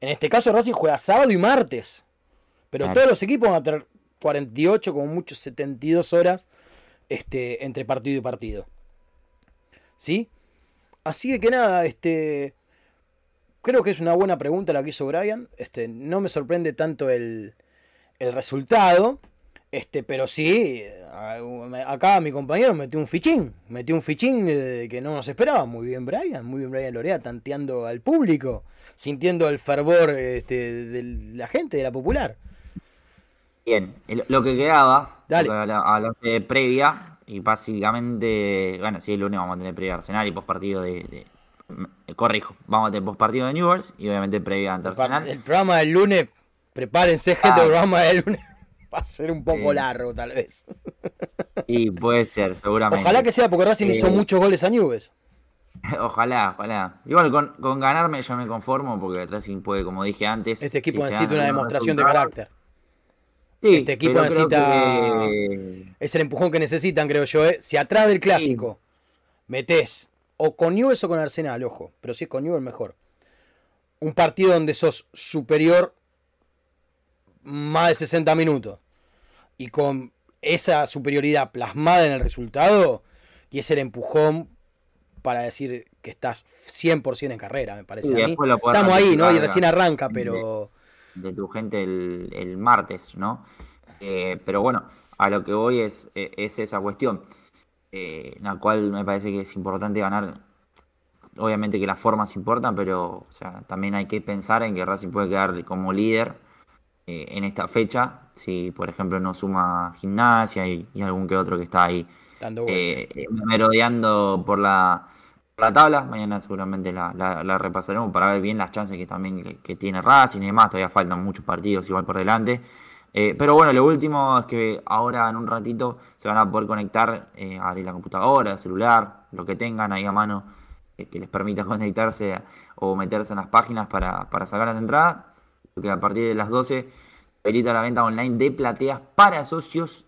En este caso Racing juega sábado y martes. Pero Claro. todos los equipos van a tener 48, como mucho 72 horas este, entre partido y partido. ¿Sí? Así que, que nada, este. Creo que es una buena pregunta la que hizo Brian. Este, no me sorprende tanto el, el resultado. Este, pero sí, acá mi compañero metió un fichín. Metió un fichín que no nos esperaba. Muy bien, Brian. Muy bien, Brian Lorea, tanteando al público. Sintiendo el fervor este, de la gente, de la popular. Bien, lo que quedaba, hablaste de previa, y básicamente, bueno, sí, el lunes vamos a tener previa de Arsenal y postpartido de, de- corrijo, vamos a tener postpartido de Newell's y obviamente previa ante Arsenal. El programa del lunes, prepárense, gente, Ah. el programa del lunes va a ser un poco largo, tal vez. Y puede ser, seguramente. Ojalá que sea porque Racing hizo Eh, muchos goles a Nubes. Ojalá, ojalá. Igual con, con ganarme yo me conformo porque Racing puede, como dije antes. Este equipo si necesita una demostración de carácter. Sí, Este equipo necesita- que- Es el empujón que necesitan, creo yo. ¿eh? Si atrás del clásico metés o con Nubes o con Arsenal, ojo, pero si es con Nubes mejor. Un partido donde sos superior más de 60 minutos y con esa superioridad plasmada en el resultado y es el empujón para decir que estás 100% en carrera, me parece. Sí, a mí. Estamos ahí, ¿no? Y recién arranca, pero... de tu gente el, el martes, ¿no? Eh, pero bueno, a lo que voy es, eh, es esa cuestión, eh, la cual me parece que es importante ganar. Obviamente que las formas importan, pero o sea, también hay que pensar en que Racing puede quedar como líder eh, en esta fecha, si por ejemplo no suma gimnasia y, y algún que otro que está ahí merodeando por la, la tabla. Mañana seguramente la, la- la repasaremos para ver bien las chances que también que, que tiene Racing y demás. Todavía faltan muchos partidos igual por delante. Eh, pero bueno, lo último es que ahora en un ratito se van a poder conectar, eh, abrir la computadora, el celular, lo que tengan ahí a mano eh, que les permita conectarse o meterse en las páginas para, para sacar las entradas. Porque a partir de las 12 habilita la venta online de plateas para socios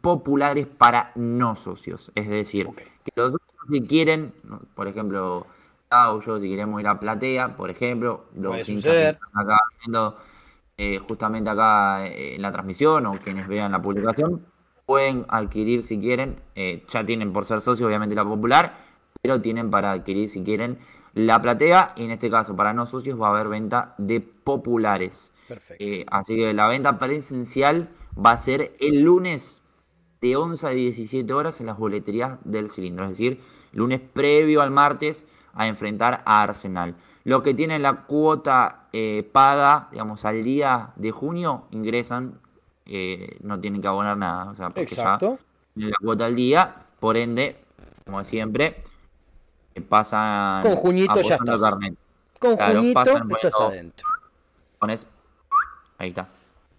populares para no socios. Es decir, que los si quieren, por ejemplo, Tao, yo si queremos ir a platea, por ejemplo, los hinchas que están acá viendo eh, justamente acá eh, en la transmisión o quienes vean la publicación, pueden adquirir si quieren, eh, ya tienen por ser socios obviamente la popular, pero tienen para adquirir si quieren la platea y en este caso para no socios va a haber venta de populares. Perfecto. Así que la venta presencial va a ser el lunes de 11 a 17 horas en las boleterías del cilindro. Es decir, lunes previo al martes a enfrentar a Arsenal. Los que tienen la cuota eh, paga, digamos, al día de junio, ingresan, eh, no tienen que abonar nada. O sea, porque Exacto. ya tienen la cuota al día, por ende, como siempre, eh, pasan Con Juñito ya estás. carnet. Con claro, Juñito pasan estás adentro. Pones, ahí está.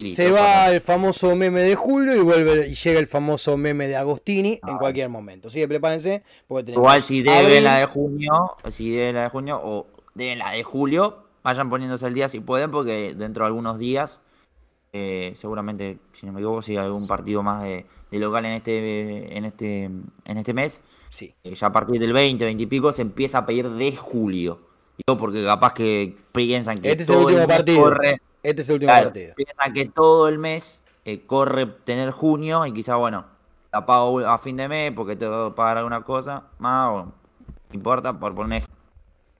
Listo, Se va pasan. el famoso meme de Julio y vuelve y llega el famoso meme de Agostini en Ah. cualquier momento. Así que prepárense porque Igual si deben abril, la de junio, si deben la de junio o deben la de julio, vayan poniéndose el día si pueden, porque dentro de algunos días, eh, seguramente, si no me equivoco, si hay algún partido más de, de local en este, en este, en este mes, Sí. eh, ya a partir del 20, 20 y pico, se empieza a pedir de julio. Digo, porque capaz que piensan que Este es el último partido. corre. Este es el último Claro, partido. piensan que todo el mes eh, corre tener junio y quizá, bueno, la pago a fin de mes porque tengo que pagar alguna cosa más o no importa, por poner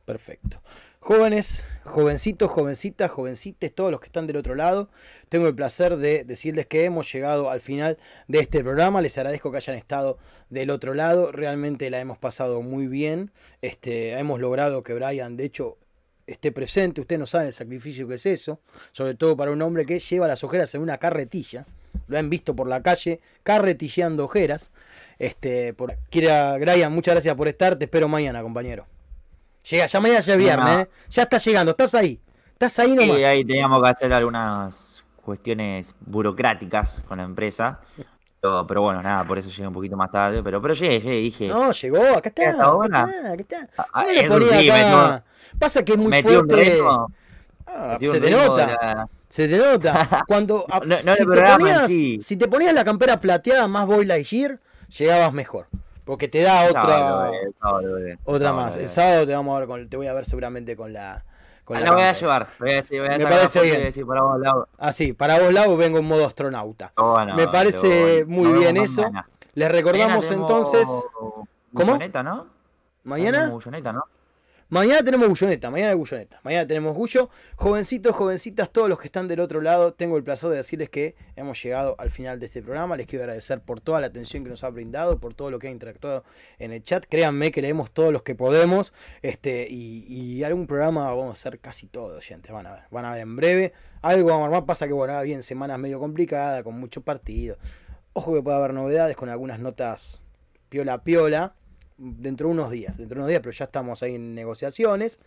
Perfecto. Jóvenes, jovencitos, jovencitas, jovencites, todos los que están del otro lado, tengo el placer de decirles que hemos llegado al final de este programa. Les agradezco que hayan estado del otro lado. Realmente la hemos pasado muy bien. Este, hemos logrado que Brian, de hecho, esté presente. Ustedes no saben el sacrificio que es eso. Sobre todo para un hombre que lleva las ojeras en una carretilla. Lo han visto por la calle carretilleando ojeras. Este, por... Quiera, Brian, muchas gracias por estar. Te espero mañana, compañero. Llega, ya mañana ya es viernes, No. ¿eh? Ya estás llegando, estás ahí. Estás ahí nomás. Y ahí teníamos que hacer algunas cuestiones burocráticas con la empresa. Pero, pero bueno, nada, por eso llegué un poquito más tarde. Pero, pero llegué, llegué, dije. No, llegó, acá está. ¿Ya está Acá buena? está, acá está. Ah, no ponía sí, acá- Pasa que es muy fuerte. Ah, se te nota. la- Se te nota. Cuando a- No- no si, te ponías, sí. si te ponías la campera plateada más Boy Lightyear, llegabas mejor. Porque te da otra sábado, eh, sábado, eh, otra sábado, más. eh. El sábado te vamos a ver con, te voy a ver seguramente con la Ah, la La voy a llevar. Voy a decir, voy a Me parece bien. decir para vos, Lau. Ah, sí, para vos Lau vengo en modo astronauta. Oh, Me parece muy bien eso. mañana. Les recordamos Mañana entonces, ¿Cómo? Bulloneta, ¿no? mañana ¿no? Mañana tenemos Gulloneta, mañana hay Gulloneta. Mañana tenemos Gullo. Jovencitos, jovencitas, todos los que están del otro lado, tengo el placer de decirles que hemos llegado al final de este programa. Les quiero agradecer por toda la atención que nos ha brindado, por todo lo que ha interactuado en el chat. Créanme que leemos todos los que podemos. Este, y, algún programa vamos a hacer casi todo, gente. Van a ver, van a ver en breve. Algo vamos a armar. Pasa que, bueno, bien, semanas medio complicadas, con mucho partido. Ojo que puede haber novedades con algunas notas piola piola dentro de unos días, dentro de unos días, pero ya estamos ahí en negociaciones.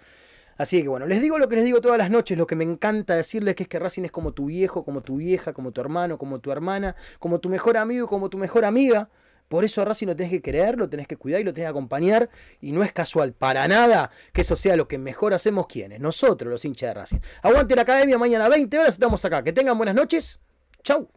Así que bueno, les digo lo que les digo todas las noches, lo que me encanta decirles que es que Racing es como tu viejo, como tu vieja, como tu hermano, como tu hermana, como tu mejor amigo, como tu mejor amiga. Por eso a Racing lo tenés que querer, lo tenés que cuidar y lo tenés que acompañar. Y no es casual para nada que eso sea lo que mejor hacemos quienes, nosotros los hinchas de Racing. Aguante la academia, mañana a 20 horas estamos acá. Que tengan buenas noches. Chau.